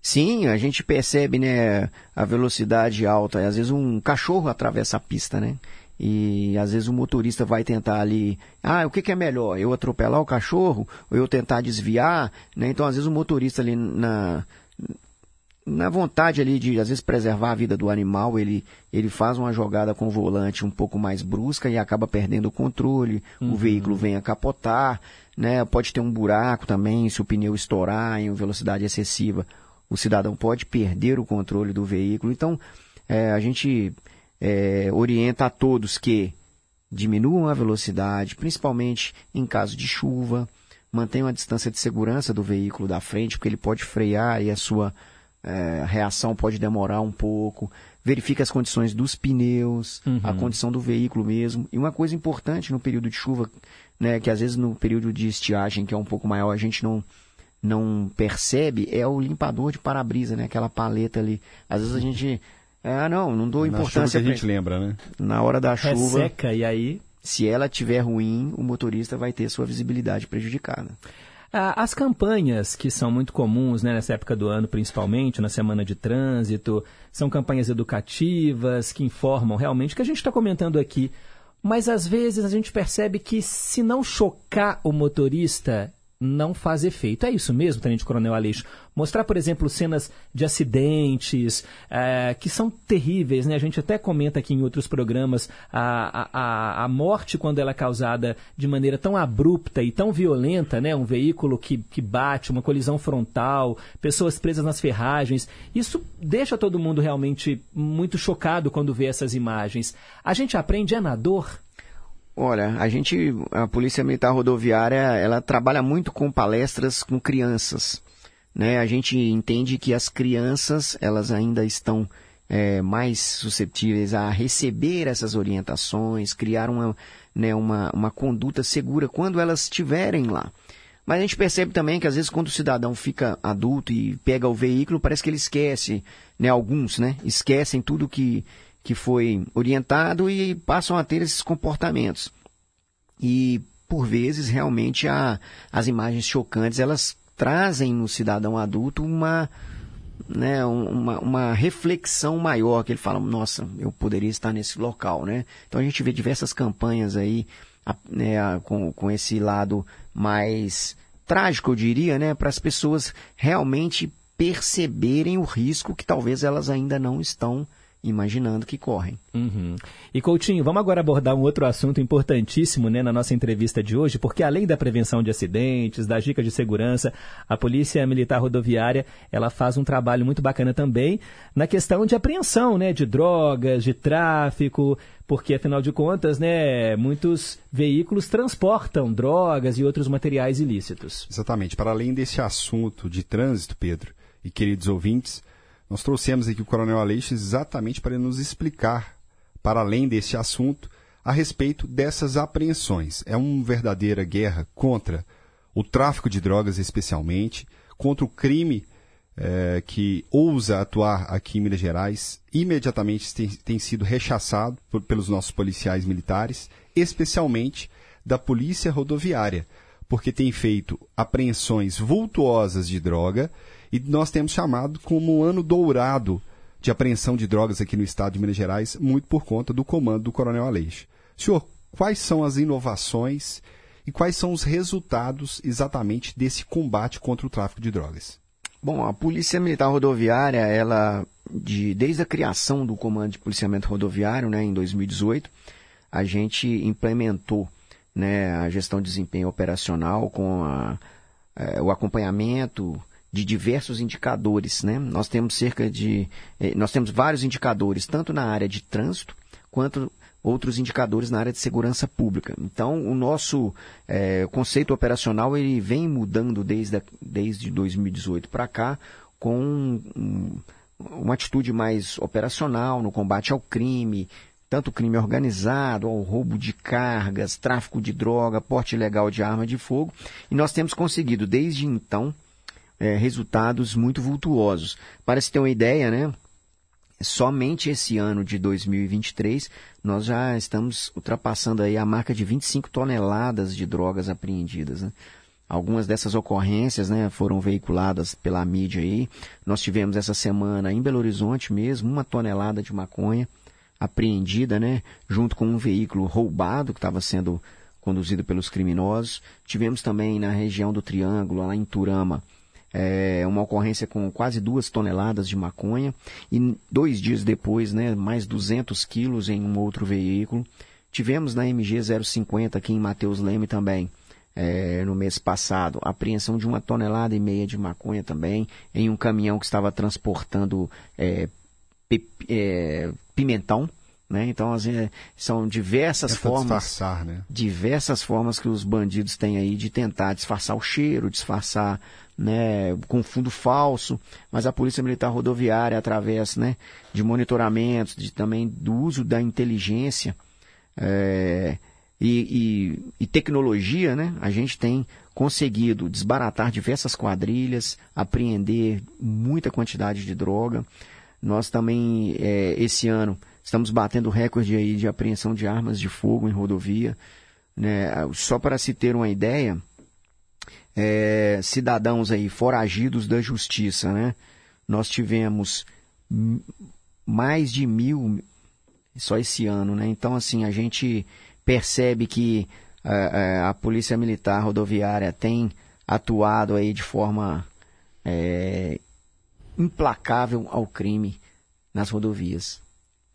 Sim, a gente percebe, né, a velocidade alta. Às vezes um cachorro atravessa a pista, né? E às vezes o motorista vai tentar ali, ah, o que, que, é melhor? Eu atropelar o cachorro ou eu tentar desviar? Né? Então, às vezes o motorista ali na, na vontade ali de às vezes preservar a vida do animal, ele, ele faz uma jogada com o volante um pouco mais brusca e acaba perdendo o controle, uhum. o veículo vem a capotar, né? Pode ter um buraco também, se o pneu estourar em velocidade excessiva, o cidadão pode perder o controle do veículo. Então, é, a gente é, orienta a todos que diminuam a velocidade, principalmente em caso de chuva, mantenham a distância de segurança do veículo da frente, porque ele pode frear e a sua é, reação pode demorar um pouco. Verifique as condições dos pneus, uhum. a condição do veículo mesmo. E uma coisa importante no período de chuva, né, que às vezes no período de estiagem, que é um pouco maior, a gente não, não percebe, é o limpador de para-brisa, né, aquela paleta ali. Às vezes a gente ah, não, não dou importância. que a gente lembra, né? Na hora da chuva. Seca, e aí? Se ela tiver ruim, o motorista vai ter sua visibilidade prejudicada. Ah, as campanhas que são muito comuns né, nessa época do ano, principalmente na semana de trânsito, são campanhas educativas que informam realmente o que a gente está comentando aqui. Mas às vezes a gente percebe que se não chocar o motorista, não faz efeito. É isso mesmo, Tenente Coronel Aleixo? Mostrar, por exemplo, cenas de acidentes é, que são terríveis, né? A gente até comenta aqui em outros programas a, a, a morte quando ela é causada de maneira tão abrupta e tão violenta, né? Um veículo que, que bate, uma colisão frontal, pessoas presas nas ferragens. Isso deixa todo mundo realmente muito chocado quando vê essas imagens. A gente aprende é na dor? Olha, a gente, a Polícia Militar Rodoviária, ela trabalha muito com palestras com crianças. Né? A gente entende que as crianças, elas ainda estão é, mais suscetíveis a receber essas orientações, criar uma, né, uma, uma conduta segura quando elas estiverem lá. Mas a gente percebe também que às vezes quando o cidadão fica adulto e pega o veículo, parece que ele esquece, né, alguns, né, esquecem tudo que, que foi orientado e passam a ter esses comportamentos. E, por vezes, realmente, a, as imagens chocantes, elas trazem no cidadão adulto uma, né, uma, uma reflexão maior, que ele fala, nossa, eu poderia estar nesse local, né? Então, a gente vê diversas campanhas aí, né, com, com esse lado mais trágico, eu diria, né, para as pessoas realmente perceberem o risco que talvez elas ainda não estão imaginando que correm. Uhum. E Coutinho, vamos agora abordar um outro assunto importantíssimo né, na nossa entrevista de hoje, porque além da prevenção de acidentes, das dicas de segurança, a Polícia Militar Rodoviária ela faz um trabalho muito bacana também na questão de apreensão né, de drogas, de tráfico, porque afinal de contas, né, muitos veículos transportam drogas e outros materiais ilícitos. Exatamente. Para além desse assunto de trânsito, Pedro e queridos ouvintes, nós trouxemos aqui o Coronel Aleixo exatamente para nos explicar, para além desse assunto, a respeito dessas apreensões. É uma verdadeira guerra contra o tráfico de drogas, especialmente, contra o crime é, que ousa atuar aqui em Minas Gerais. Imediatamente tem, tem sido rechaçado por, pelos nossos policiais militares, especialmente da Polícia Rodoviária, porque tem feito apreensões vultuosas de droga e nós temos chamado como ano dourado de apreensão de drogas aqui no estado de Minas Gerais, muito por conta do comando do Coronel Aleixo. Senhor, quais são as inovações e quais são os resultados exatamente desse combate contra o tráfico de drogas? Bom, a Polícia Militar Rodoviária, ela, de, desde a criação do Comando de Policiamento Rodoviário, né, em 2018, a gente implementou né, a gestão de desempenho operacional com a, é, o acompanhamento de diversos indicadores, né? Nós temos cerca de, eh, nós temos vários indicadores, tanto na área de trânsito, quanto outros indicadores na área de segurança pública. Então, o nosso é, conceito operacional ele vem mudando desde, a, desde 2018 para cá, com um, uma atitude mais operacional no combate ao crime, tanto crime organizado, ao roubo de cargas, tráfico de droga, porte ilegal de arma de fogo. E nós temos conseguido, desde então, é, resultados muito vultuosos. Para se ter uma ideia, né? Somente esse ano de 2023 nós já estamos ultrapassando aí a marca de 25 toneladas de drogas apreendidas. Né? Algumas dessas ocorrências né, foram veiculadas pela mídia aí. Nós tivemos essa semana em Belo Horizonte mesmo uma tonelada de maconha apreendida, né, junto com um veículo roubado que estava sendo conduzido pelos criminosos. Tivemos também na região do Triângulo, lá em Turama, é, uma ocorrência com quase duas toneladas de maconha e dois dias depois, né, mais 200 quilos em um outro veículo. Tivemos na MG 050 aqui em Mateus Leme também, é, no mês passado, apreensão de uma tonelada e meia de maconha também em um caminhão que estava transportando é, é pimentão. Né? Então, assim, são diversas Tenta formas. Disfarçar, né? Diversas formas que os bandidos têm aí de tentar disfarçar o cheiro, disfarçar né, com fundo falso, mas a Polícia Militar Rodoviária, através né, de monitoramentos, de, também do uso da inteligência é, e, e, e, tecnologia, né, a gente tem conseguido desbaratar diversas quadrilhas, apreender muita quantidade de droga. Nós também, é, esse ano, estamos batendo recorde aí de apreensão de armas de fogo em rodovia. Né? Só para se ter uma ideia, é, cidadãos aí foragidos da justiça, né? Nós tivemos mais de mil só esse ano, né? Então, assim, a gente percebe que a, a Polícia Militar Rodoviária tem atuado aí de forma é, implacável ao crime nas rodovias.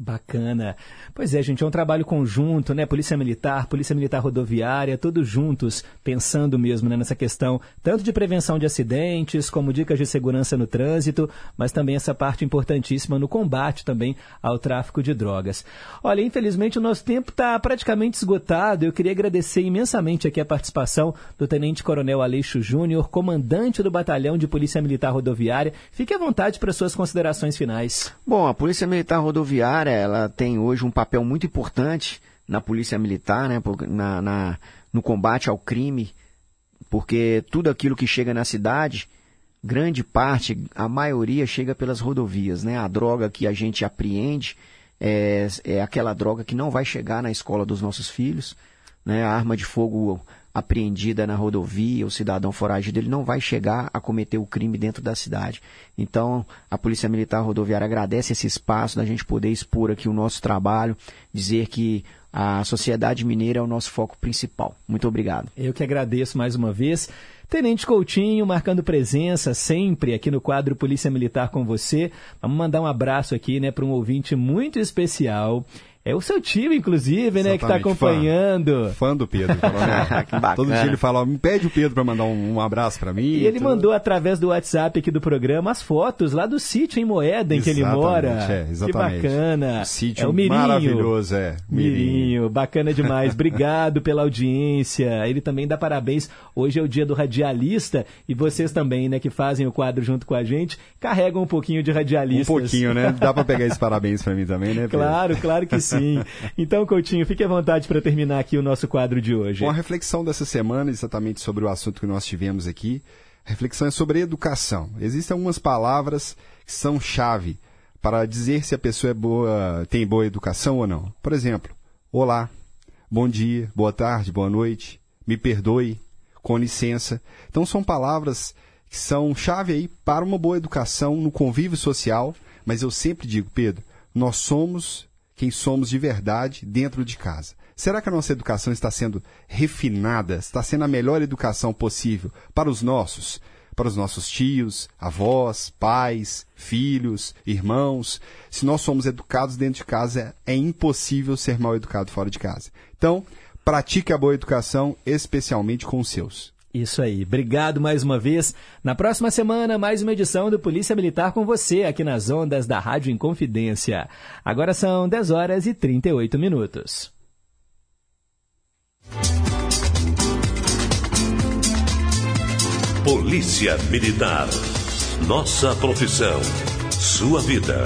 Bacana. Pois é, gente, é um trabalho conjunto, né? Polícia Militar, Polícia Militar Rodoviária, todos juntos, pensando mesmo né, nessa questão, tanto de prevenção de acidentes, como dicas de segurança no trânsito, mas também essa parte importantíssima no combate também ao tráfico de drogas. Olha, infelizmente o nosso tempo está praticamente esgotado. Eu queria agradecer imensamente aqui a participação do Tenente Coronel Aleixo Júnior, comandante do Batalhão de Polícia Militar Rodoviária. Fique à vontade para suas considerações finais. Bom, a Polícia Militar Rodoviária ela tem hoje um papel muito importante na polícia militar, né, na, na, no combate ao crime, porque tudo aquilo que chega na cidade, grande parte, a maioria chega pelas rodovias, né? A droga que a gente apreende é, é aquela droga que não vai chegar na escola dos nossos filhos, né? A arma de fogo apreendida na rodovia, o cidadão foragido, ele não vai chegar a cometer o crime dentro da cidade. Então, a Polícia Militar Rodoviária agradece esse espaço da gente poder expor aqui o nosso trabalho, dizer que a sociedade mineira é o nosso foco principal. Muito obrigado. Eu que agradeço mais uma vez. Tenente Coutinho, marcando presença sempre aqui no quadro Polícia Militar com você. Vamos mandar um abraço aqui, né, para um ouvinte muito especial. É o seu time, inclusive, né, que está acompanhando. Fã, fã do Pedro, que bacana. Todo dia ele fala, me pede o Pedro para mandar um, um, abraço para mim. E ele tudo. mandou através do WhatsApp aqui do programa as fotos lá do sítio em Moeda em exatamente, que ele mora. É, exatamente. Que bacana. O sítio é o Mirinho. maravilhoso, é. Mirinho. Mirinho, bacana demais. Obrigado pela audiência. Ele também dá parabéns. Hoje é o dia do radialista e vocês também, né, que fazem o quadro junto com a gente, carregam um pouquinho de radialistas. Um pouquinho, né? Dá para pegar esses parabéns para mim também, né? Pedro? Claro, claro que sim sim. Então, Coutinho, fique à vontade para terminar aqui o nosso quadro de hoje. Bom, a reflexão dessa semana, exatamente sobre o assunto que nós tivemos aqui, a reflexão é sobre educação. Existem algumas palavras que são chave para dizer se a pessoa é boa, tem boa educação ou não. Por exemplo, olá, bom dia, boa tarde, boa noite, me perdoe, com licença. Então são palavras que são chave aí para uma boa educação no convívio social, mas eu sempre digo, Pedro, nós somos quem somos de verdade dentro de casa. Será que a nossa educação está sendo refinada, está sendo a melhor educação possível para os nossos? Para os nossos tios, avós, pais, filhos, irmãos. Se nós somos educados dentro de casa, é, impossível ser mal educado fora de casa. Então, pratique a boa educação, especialmente com os seus. Isso aí. Obrigado mais uma vez. Na próxima semana, mais uma edição do Polícia Militar com você aqui nas ondas da Rádio Inconfidência. Agora são 10 horas e 38 minutos. Polícia Militar. Nossa profissão. Sua vida.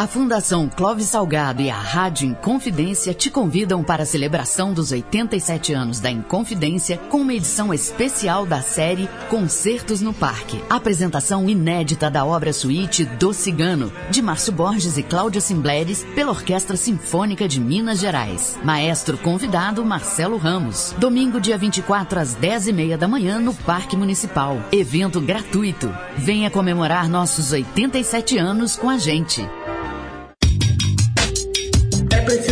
A Fundação Clóvis Salgado e a Rádio Inconfidência te convidam para a celebração dos 87 anos da Inconfidência com uma edição especial da série Concertos no Parque. Apresentação inédita da obra suíte Do Cigano, de Márcio Borges e Cláudia Simbleres, pela Orquestra Sinfônica de Minas Gerais. Maestro convidado Marcelo Ramos. Domingo, dia 24, às 10h30 da manhã, no Parque Municipal. Evento gratuito. Venha comemorar nossos 87 anos com a gente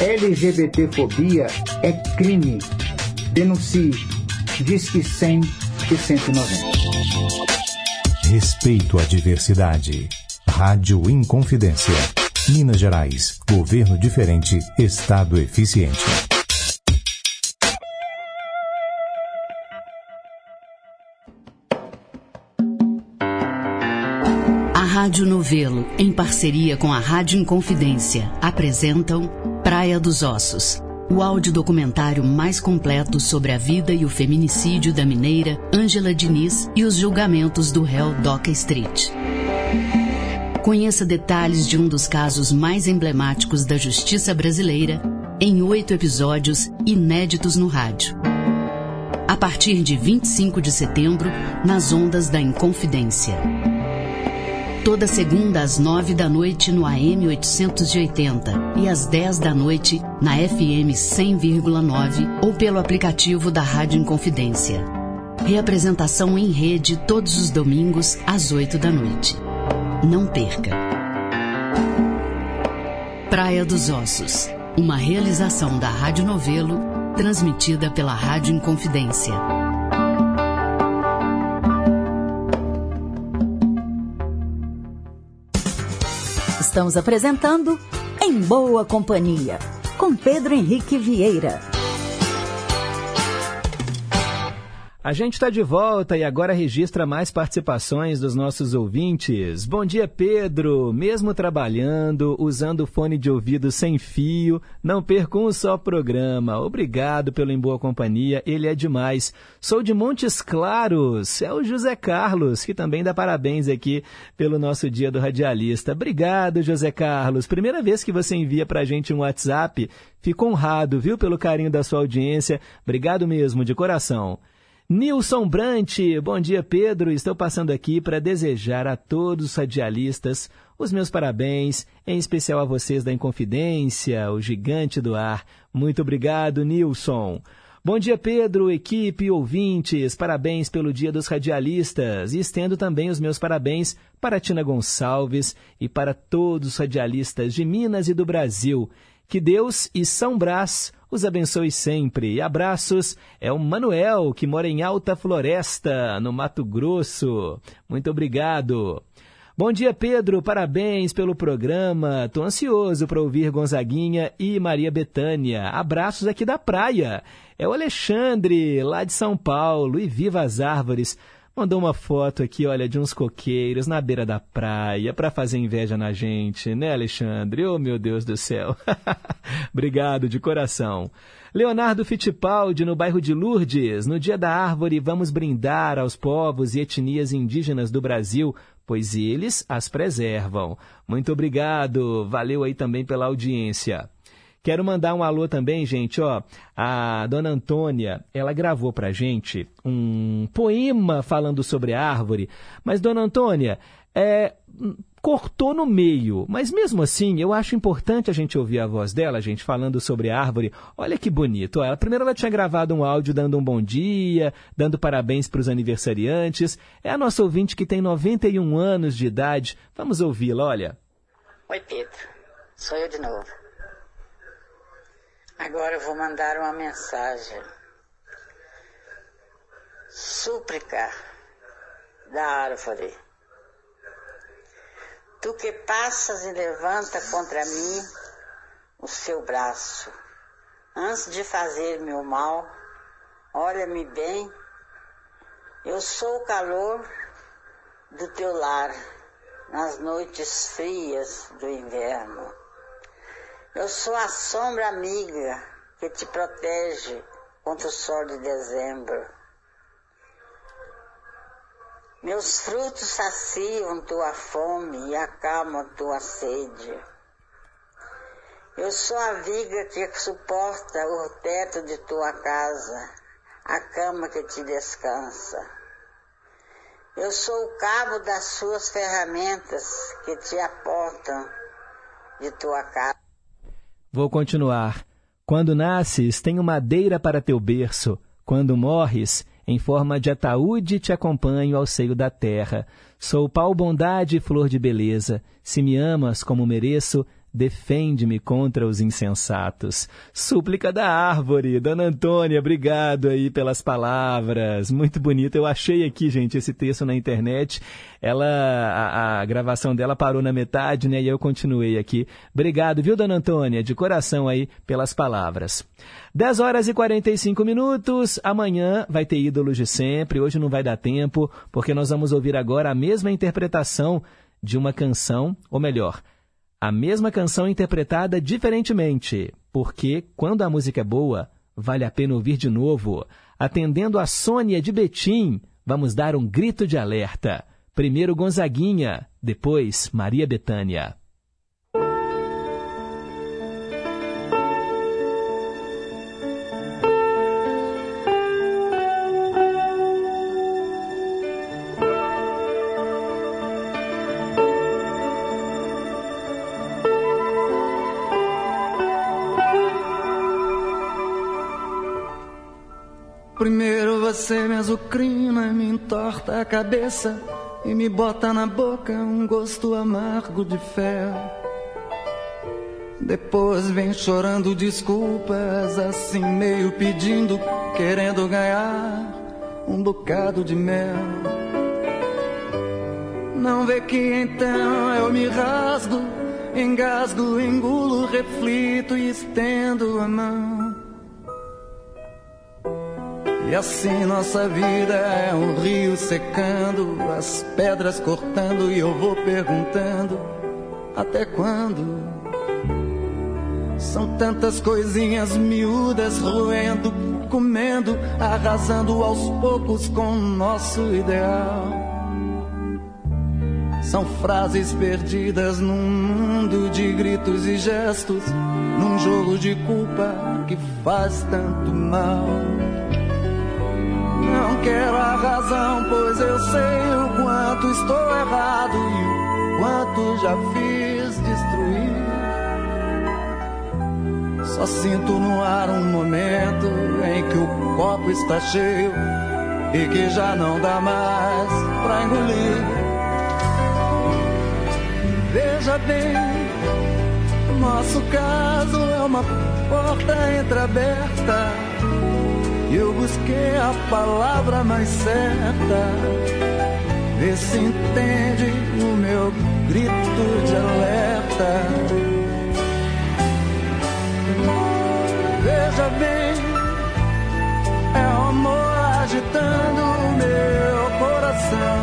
LGBTfobia é crime. Denuncie. Disque 100 e 190. Respeito à diversidade. Rádio Inconfidência. Minas Gerais. Governo diferente. Estado eficiente. A Rádio Novelo, em parceria com a Rádio Inconfidência, apresentam. Praia dos Ossos, o audiodocumentário mais completo sobre a vida e o feminicídio da mineira Ângela Diniz e os julgamentos do réu Doca Street. Conheça detalhes de um dos casos mais emblemáticos da justiça brasileira em oito episódios inéditos no rádio. A partir de 25 de setembro, nas ondas da Inconfidência. Toda segunda às nove da noite no AM 880 e às 10 da noite na FM 100,9 ou pelo aplicativo da Rádio Inconfidência. Reapresentação em rede todos os domingos às 8 da noite. Não perca. Praia dos Ossos. Uma realização da Rádio Novelo, transmitida pela Rádio Inconfidência. Estamos apresentando Em Boa Companhia, com Pedro Henrique Vieira. A gente está de volta e agora registra mais participações dos nossos ouvintes. Bom dia, Pedro. Mesmo trabalhando, usando fone de ouvido sem fio, não perco um só programa. Obrigado pelo Em Boa Companhia, ele é demais. Sou de Montes Claros, é o José Carlos, que também dá parabéns aqui pelo nosso Dia do Radialista. Obrigado, José Carlos. Primeira vez que você envia para a gente um WhatsApp. Fico honrado, viu, pelo carinho da sua audiência. Obrigado mesmo, de coração. Nilson Brant, bom dia Pedro. Estou passando aqui para desejar a todos os radialistas os meus parabéns, em especial a vocês da Inconfidência, o gigante do ar. Muito obrigado, Nilson. Bom dia, Pedro, equipe, ouvintes. Parabéns pelo Dia dos Radialistas. E estendo também os meus parabéns para Tina Gonçalves e para todos os radialistas de Minas e do Brasil. Que Deus e São Brás os abençoe sempre. Abraços. É o Manuel, que mora em Alta Floresta, no Mato Grosso. Muito obrigado. Bom dia, Pedro. Parabéns pelo programa. Tô ansioso para ouvir Gonzaguinha e Maria Betânia. Abraços aqui da praia. É o Alexandre, lá de São Paulo. E viva as árvores. Mandou uma foto aqui, olha, de uns coqueiros na beira da praia para fazer inveja na gente, né, Alexandre? Oh, meu Deus do céu. Obrigado de coração. Leonardo Fittipaldi, no bairro de Lourdes. No Dia da Árvore, vamos brindar aos povos e etnias indígenas do Brasil, pois eles as preservam. Muito obrigado. Valeu aí também pela audiência. Quero mandar um alô também, gente, ó. A dona Antônia, ela gravou pra gente um poema falando sobre a árvore. Mas, dona Antônia, é, cortou no meio. Mas mesmo assim, eu acho importante a gente ouvir a voz dela, gente, falando sobre a árvore. Olha que bonito. Ó, ela, primeiro ela tinha gravado um áudio dando um bom dia, dando parabéns para os aniversariantes. É a nossa ouvinte que tem 91 anos de idade. Vamos ouvi-la, olha. Oi, Pedro. Sou eu de novo. Agora eu vou mandar uma mensagem. Súplica da árvore. Tu que passas e levanta contra mim o seu braço. Antes de fazer meu mal, olha-me bem. Eu sou o calor do teu lar nas noites frias do inverno. Eu sou a sombra amiga que te protege contra o sol de dezembro. Meus frutos saciam tua fome e acalmam tua sede. Eu sou a viga que suporta o teto de tua casa, a cama que te descansa. Eu sou o cabo das suas ferramentas que te aportam de tua casa. Vou continuar. Quando nasces, tenho madeira para teu berço. Quando morres, em forma de ataúde te acompanho ao seio da terra. Sou pau bondade e flor de beleza. Se me amas como mereço, defende-me contra os insensatos. Súplica da árvore, Dona Antônia, obrigado aí pelas palavras. Muito bonito. Eu achei aqui, gente, esse texto na internet. Ela, a, a gravação dela parou na metade, né? E eu continuei aqui. Obrigado, viu, Dona Antônia, de coração aí pelas palavras. 10 horas e 45 minutos. Amanhã vai ter ídolos de sempre. Hoje não vai dar tempo, porque nós vamos ouvir agora a mesma interpretação de uma canção, ou melhor, a mesma canção interpretada diferentemente, porque quando a música é boa, vale a pena ouvir de novo. Atendendo a Sônia de Betim, vamos dar um grito de alerta. Primeiro Gonzaguinha, depois Maria Betânia. Azucrina, me entorta a cabeça e me bota na boca um gosto amargo de fel. Depois vem chorando desculpas, assim meio pedindo, querendo ganhar um bocado de mel. Não vê que então eu me rasgo, engasgo, engulo, reflito e estendo a mão. E assim nossa vida é um rio secando, as pedras cortando e eu vou perguntando até quando? São tantas coisinhas miúdas roendo, comendo, arrasando aos poucos com o nosso ideal. São frases perdidas num mundo de gritos e gestos, num jogo de culpa que faz tanto mal. Não quero a razão, pois eu sei o quanto estou errado e o quanto já fiz destruir. Só sinto no ar um momento em que o copo está cheio e que já não dá mais pra engolir. Veja bem, nosso caso é uma porta entreaberta eu busquei a palavra mais certa. Vê se entende o meu grito de alerta. Veja bem, é o amor agitando o meu coração.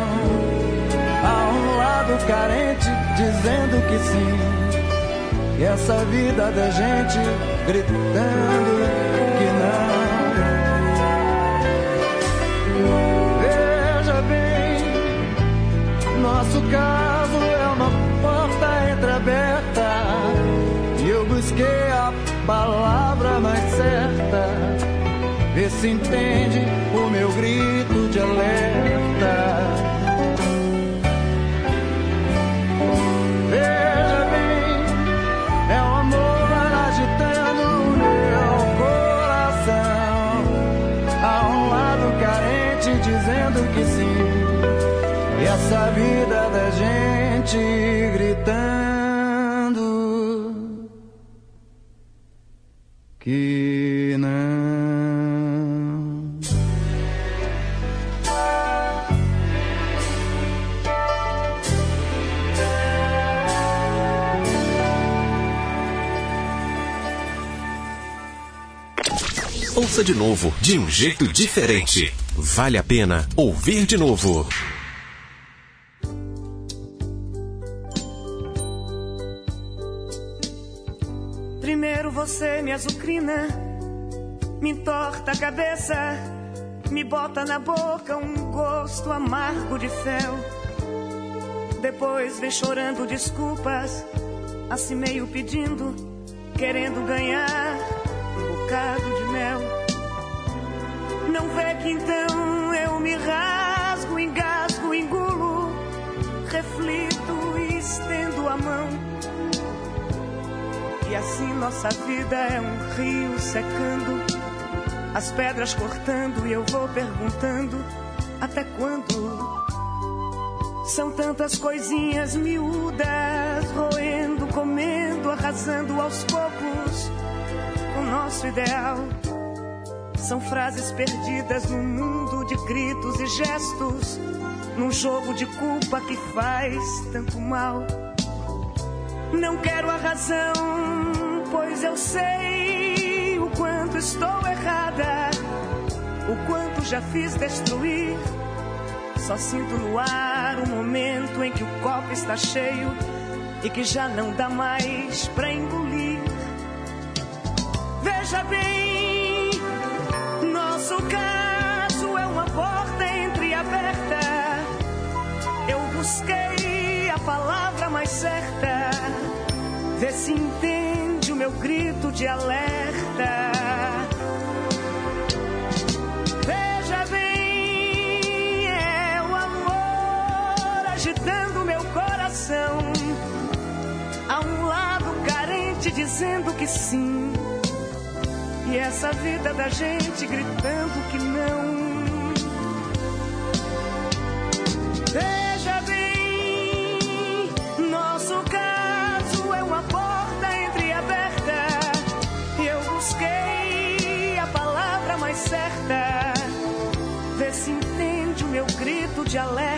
Há um lado carente dizendo que sim. E essa vida da gente gritando nosso caso é uma porta entreaberta. E eu busquei a palavra mais certa. Vê se entende o meu grito de alerta. E essa vida da gente gritando que não. Ouça de novo, de um jeito diferente. Vale a pena ouvir de novo. Cabeça, me bota na boca um gosto amargo de fel. Depois vem chorando desculpas, assim meio pedindo, querendo ganhar um bocado de mel. Não vê que então eu me rasgo, engasgo, engulo, reflito e estendo a mão. E assim nossa vida é um rio secando, as pedras cortando e eu vou perguntando até quando? São tantas coisinhas miúdas, roendo, comendo, arrasando aos poucos o nosso ideal. São frases perdidas num mundo de gritos e gestos, num jogo de culpa que faz tanto mal. Não quero a razão, pois eu sei estou errada, o quanto já fiz destruir. só sinto no ar o momento em que o copo está cheio e que já não dá mais pra engolir. Veja bem, nosso caso é uma porta entreaberta. Eu busquei a palavra mais certa. Vê se entende o meu grito de alerta. Dizendo que sim. E essa vida da gente gritando que não. Veja bem, nosso caso é uma porta entreaberta. E eu busquei a palavra mais certa. Vê se entende o meu grito de alerta.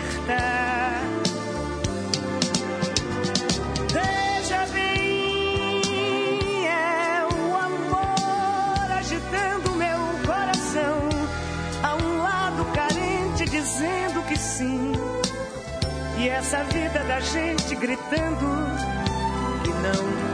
Essa vida da gente gritando que não.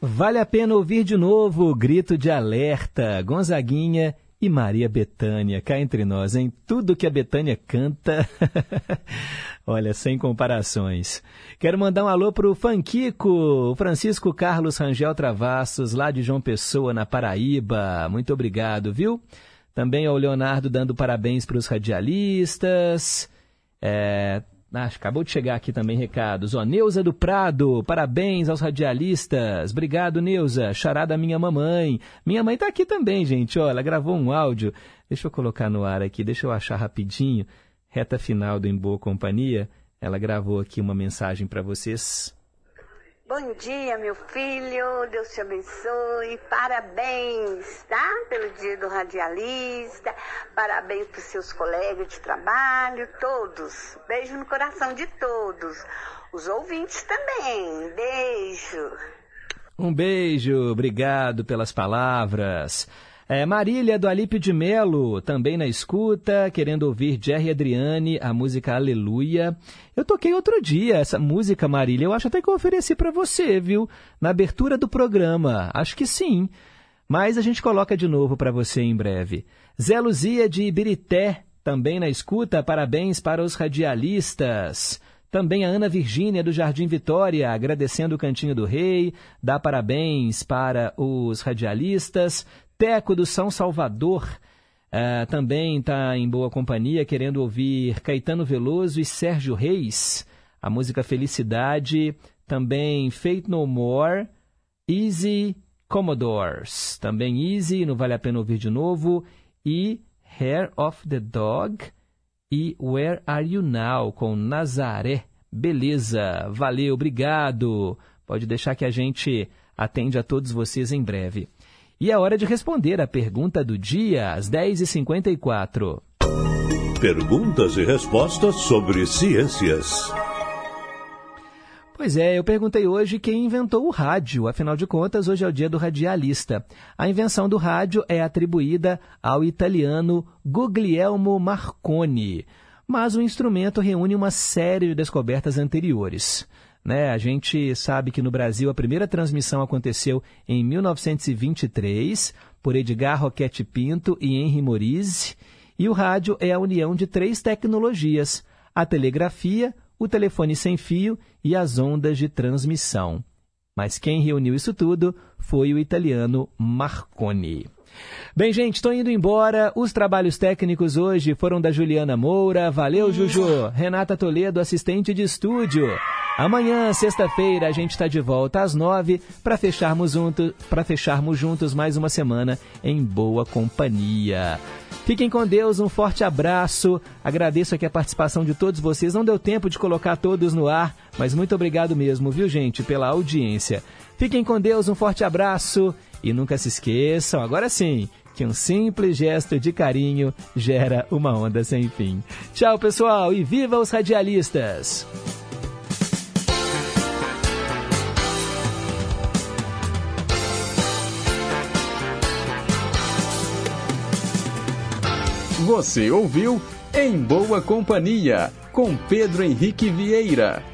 Vale a pena ouvir de novo o grito de alerta. Gonzaguinha e Maria Betânia, cá entre nós, em tudo que a Betânia canta. Olha, sem comparações. Quero mandar um alô Fanquico, o Francisco Carlos Rangel Travassos, lá de João Pessoa, na Paraíba. Muito obrigado, viu? Também ao Leonardo dando parabéns para os radialistas. É, ah, acabou de chegar aqui também recados. Ó, Neuza do Prado, parabéns aos radialistas. Obrigado, Neuza. Charada minha mamãe. Minha mãe tá aqui também, gente. Ó, ela gravou um áudio. Deixa eu colocar no ar aqui, deixa eu achar rapidinho. Reta final do Em Boa Companhia. Ela gravou aqui uma mensagem para vocês. Bom dia, meu filho. Deus te abençoe. Parabéns, tá? Pelo dia do radialista. Parabéns para os seus colegas de trabalho, todos. Beijo no coração de todos. Os ouvintes também. Beijo. Um beijo, obrigado pelas palavras. É, Marília do Alípio de Melo, também na escuta, querendo ouvir Jerry Adriane, a música Aleluia. Eu toquei outro dia essa música, Marília, eu acho até que eu ofereci para você, viu? Na abertura do programa, acho que sim. Mas a gente coloca de novo para você em breve. Zé Luzia de Ibirité, também na escuta, parabéns para os radialistas. Também a Ana Virgínia do Jardim Vitória, agradecendo o Cantinho do Rei, dá parabéns para os radialistas. Teco do São Salvador uh, também está em boa companhia, querendo ouvir Caetano Veloso e Sérgio Reis. A música Felicidade, também Fate No More, Easy Commodores, também Easy, não vale a pena ouvir de novo, e Hair of the Dog e Where Are You Now, com Nazaré. Beleza, valeu, obrigado. Pode deixar que a gente atende a todos vocês em breve. E é hora de responder a pergunta do dia, às 10h54. Perguntas e respostas sobre ciências. Pois é, eu perguntei hoje quem inventou o rádio. Afinal de contas, hoje é o dia do radialista. A invenção do rádio é atribuída ao italiano Guglielmo Marconi. Mas o instrumento reúne uma série de descobertas anteriores. Né? A gente sabe que no Brasil a primeira transmissão aconteceu em 1923 por Edgar Roquette Pinto e Henri Morise. E o rádio é a união de três tecnologias: a telegrafia, o telefone sem fio e as ondas de transmissão. Mas quem reuniu isso tudo foi o italiano Marconi. Bem, gente, estou indo embora. Os trabalhos técnicos hoje foram da Juliana Moura. Valeu, Juju. Renata Toledo, assistente de estúdio. Amanhã, sexta-feira, a gente está de volta às nove para fecharmos, junto, fecharmos juntos mais uma semana em boa companhia. Fiquem com Deus, um forte abraço. Agradeço aqui a participação de todos vocês. Não deu tempo de colocar todos no ar, mas muito obrigado mesmo, viu, gente, pela audiência. Fiquem com Deus, um forte abraço e nunca se esqueçam, agora sim, que um simples gesto de carinho gera uma onda sem fim. Tchau, pessoal, e viva os radialistas! Você ouviu Em Boa Companhia, com Pedro Henrique Vieira.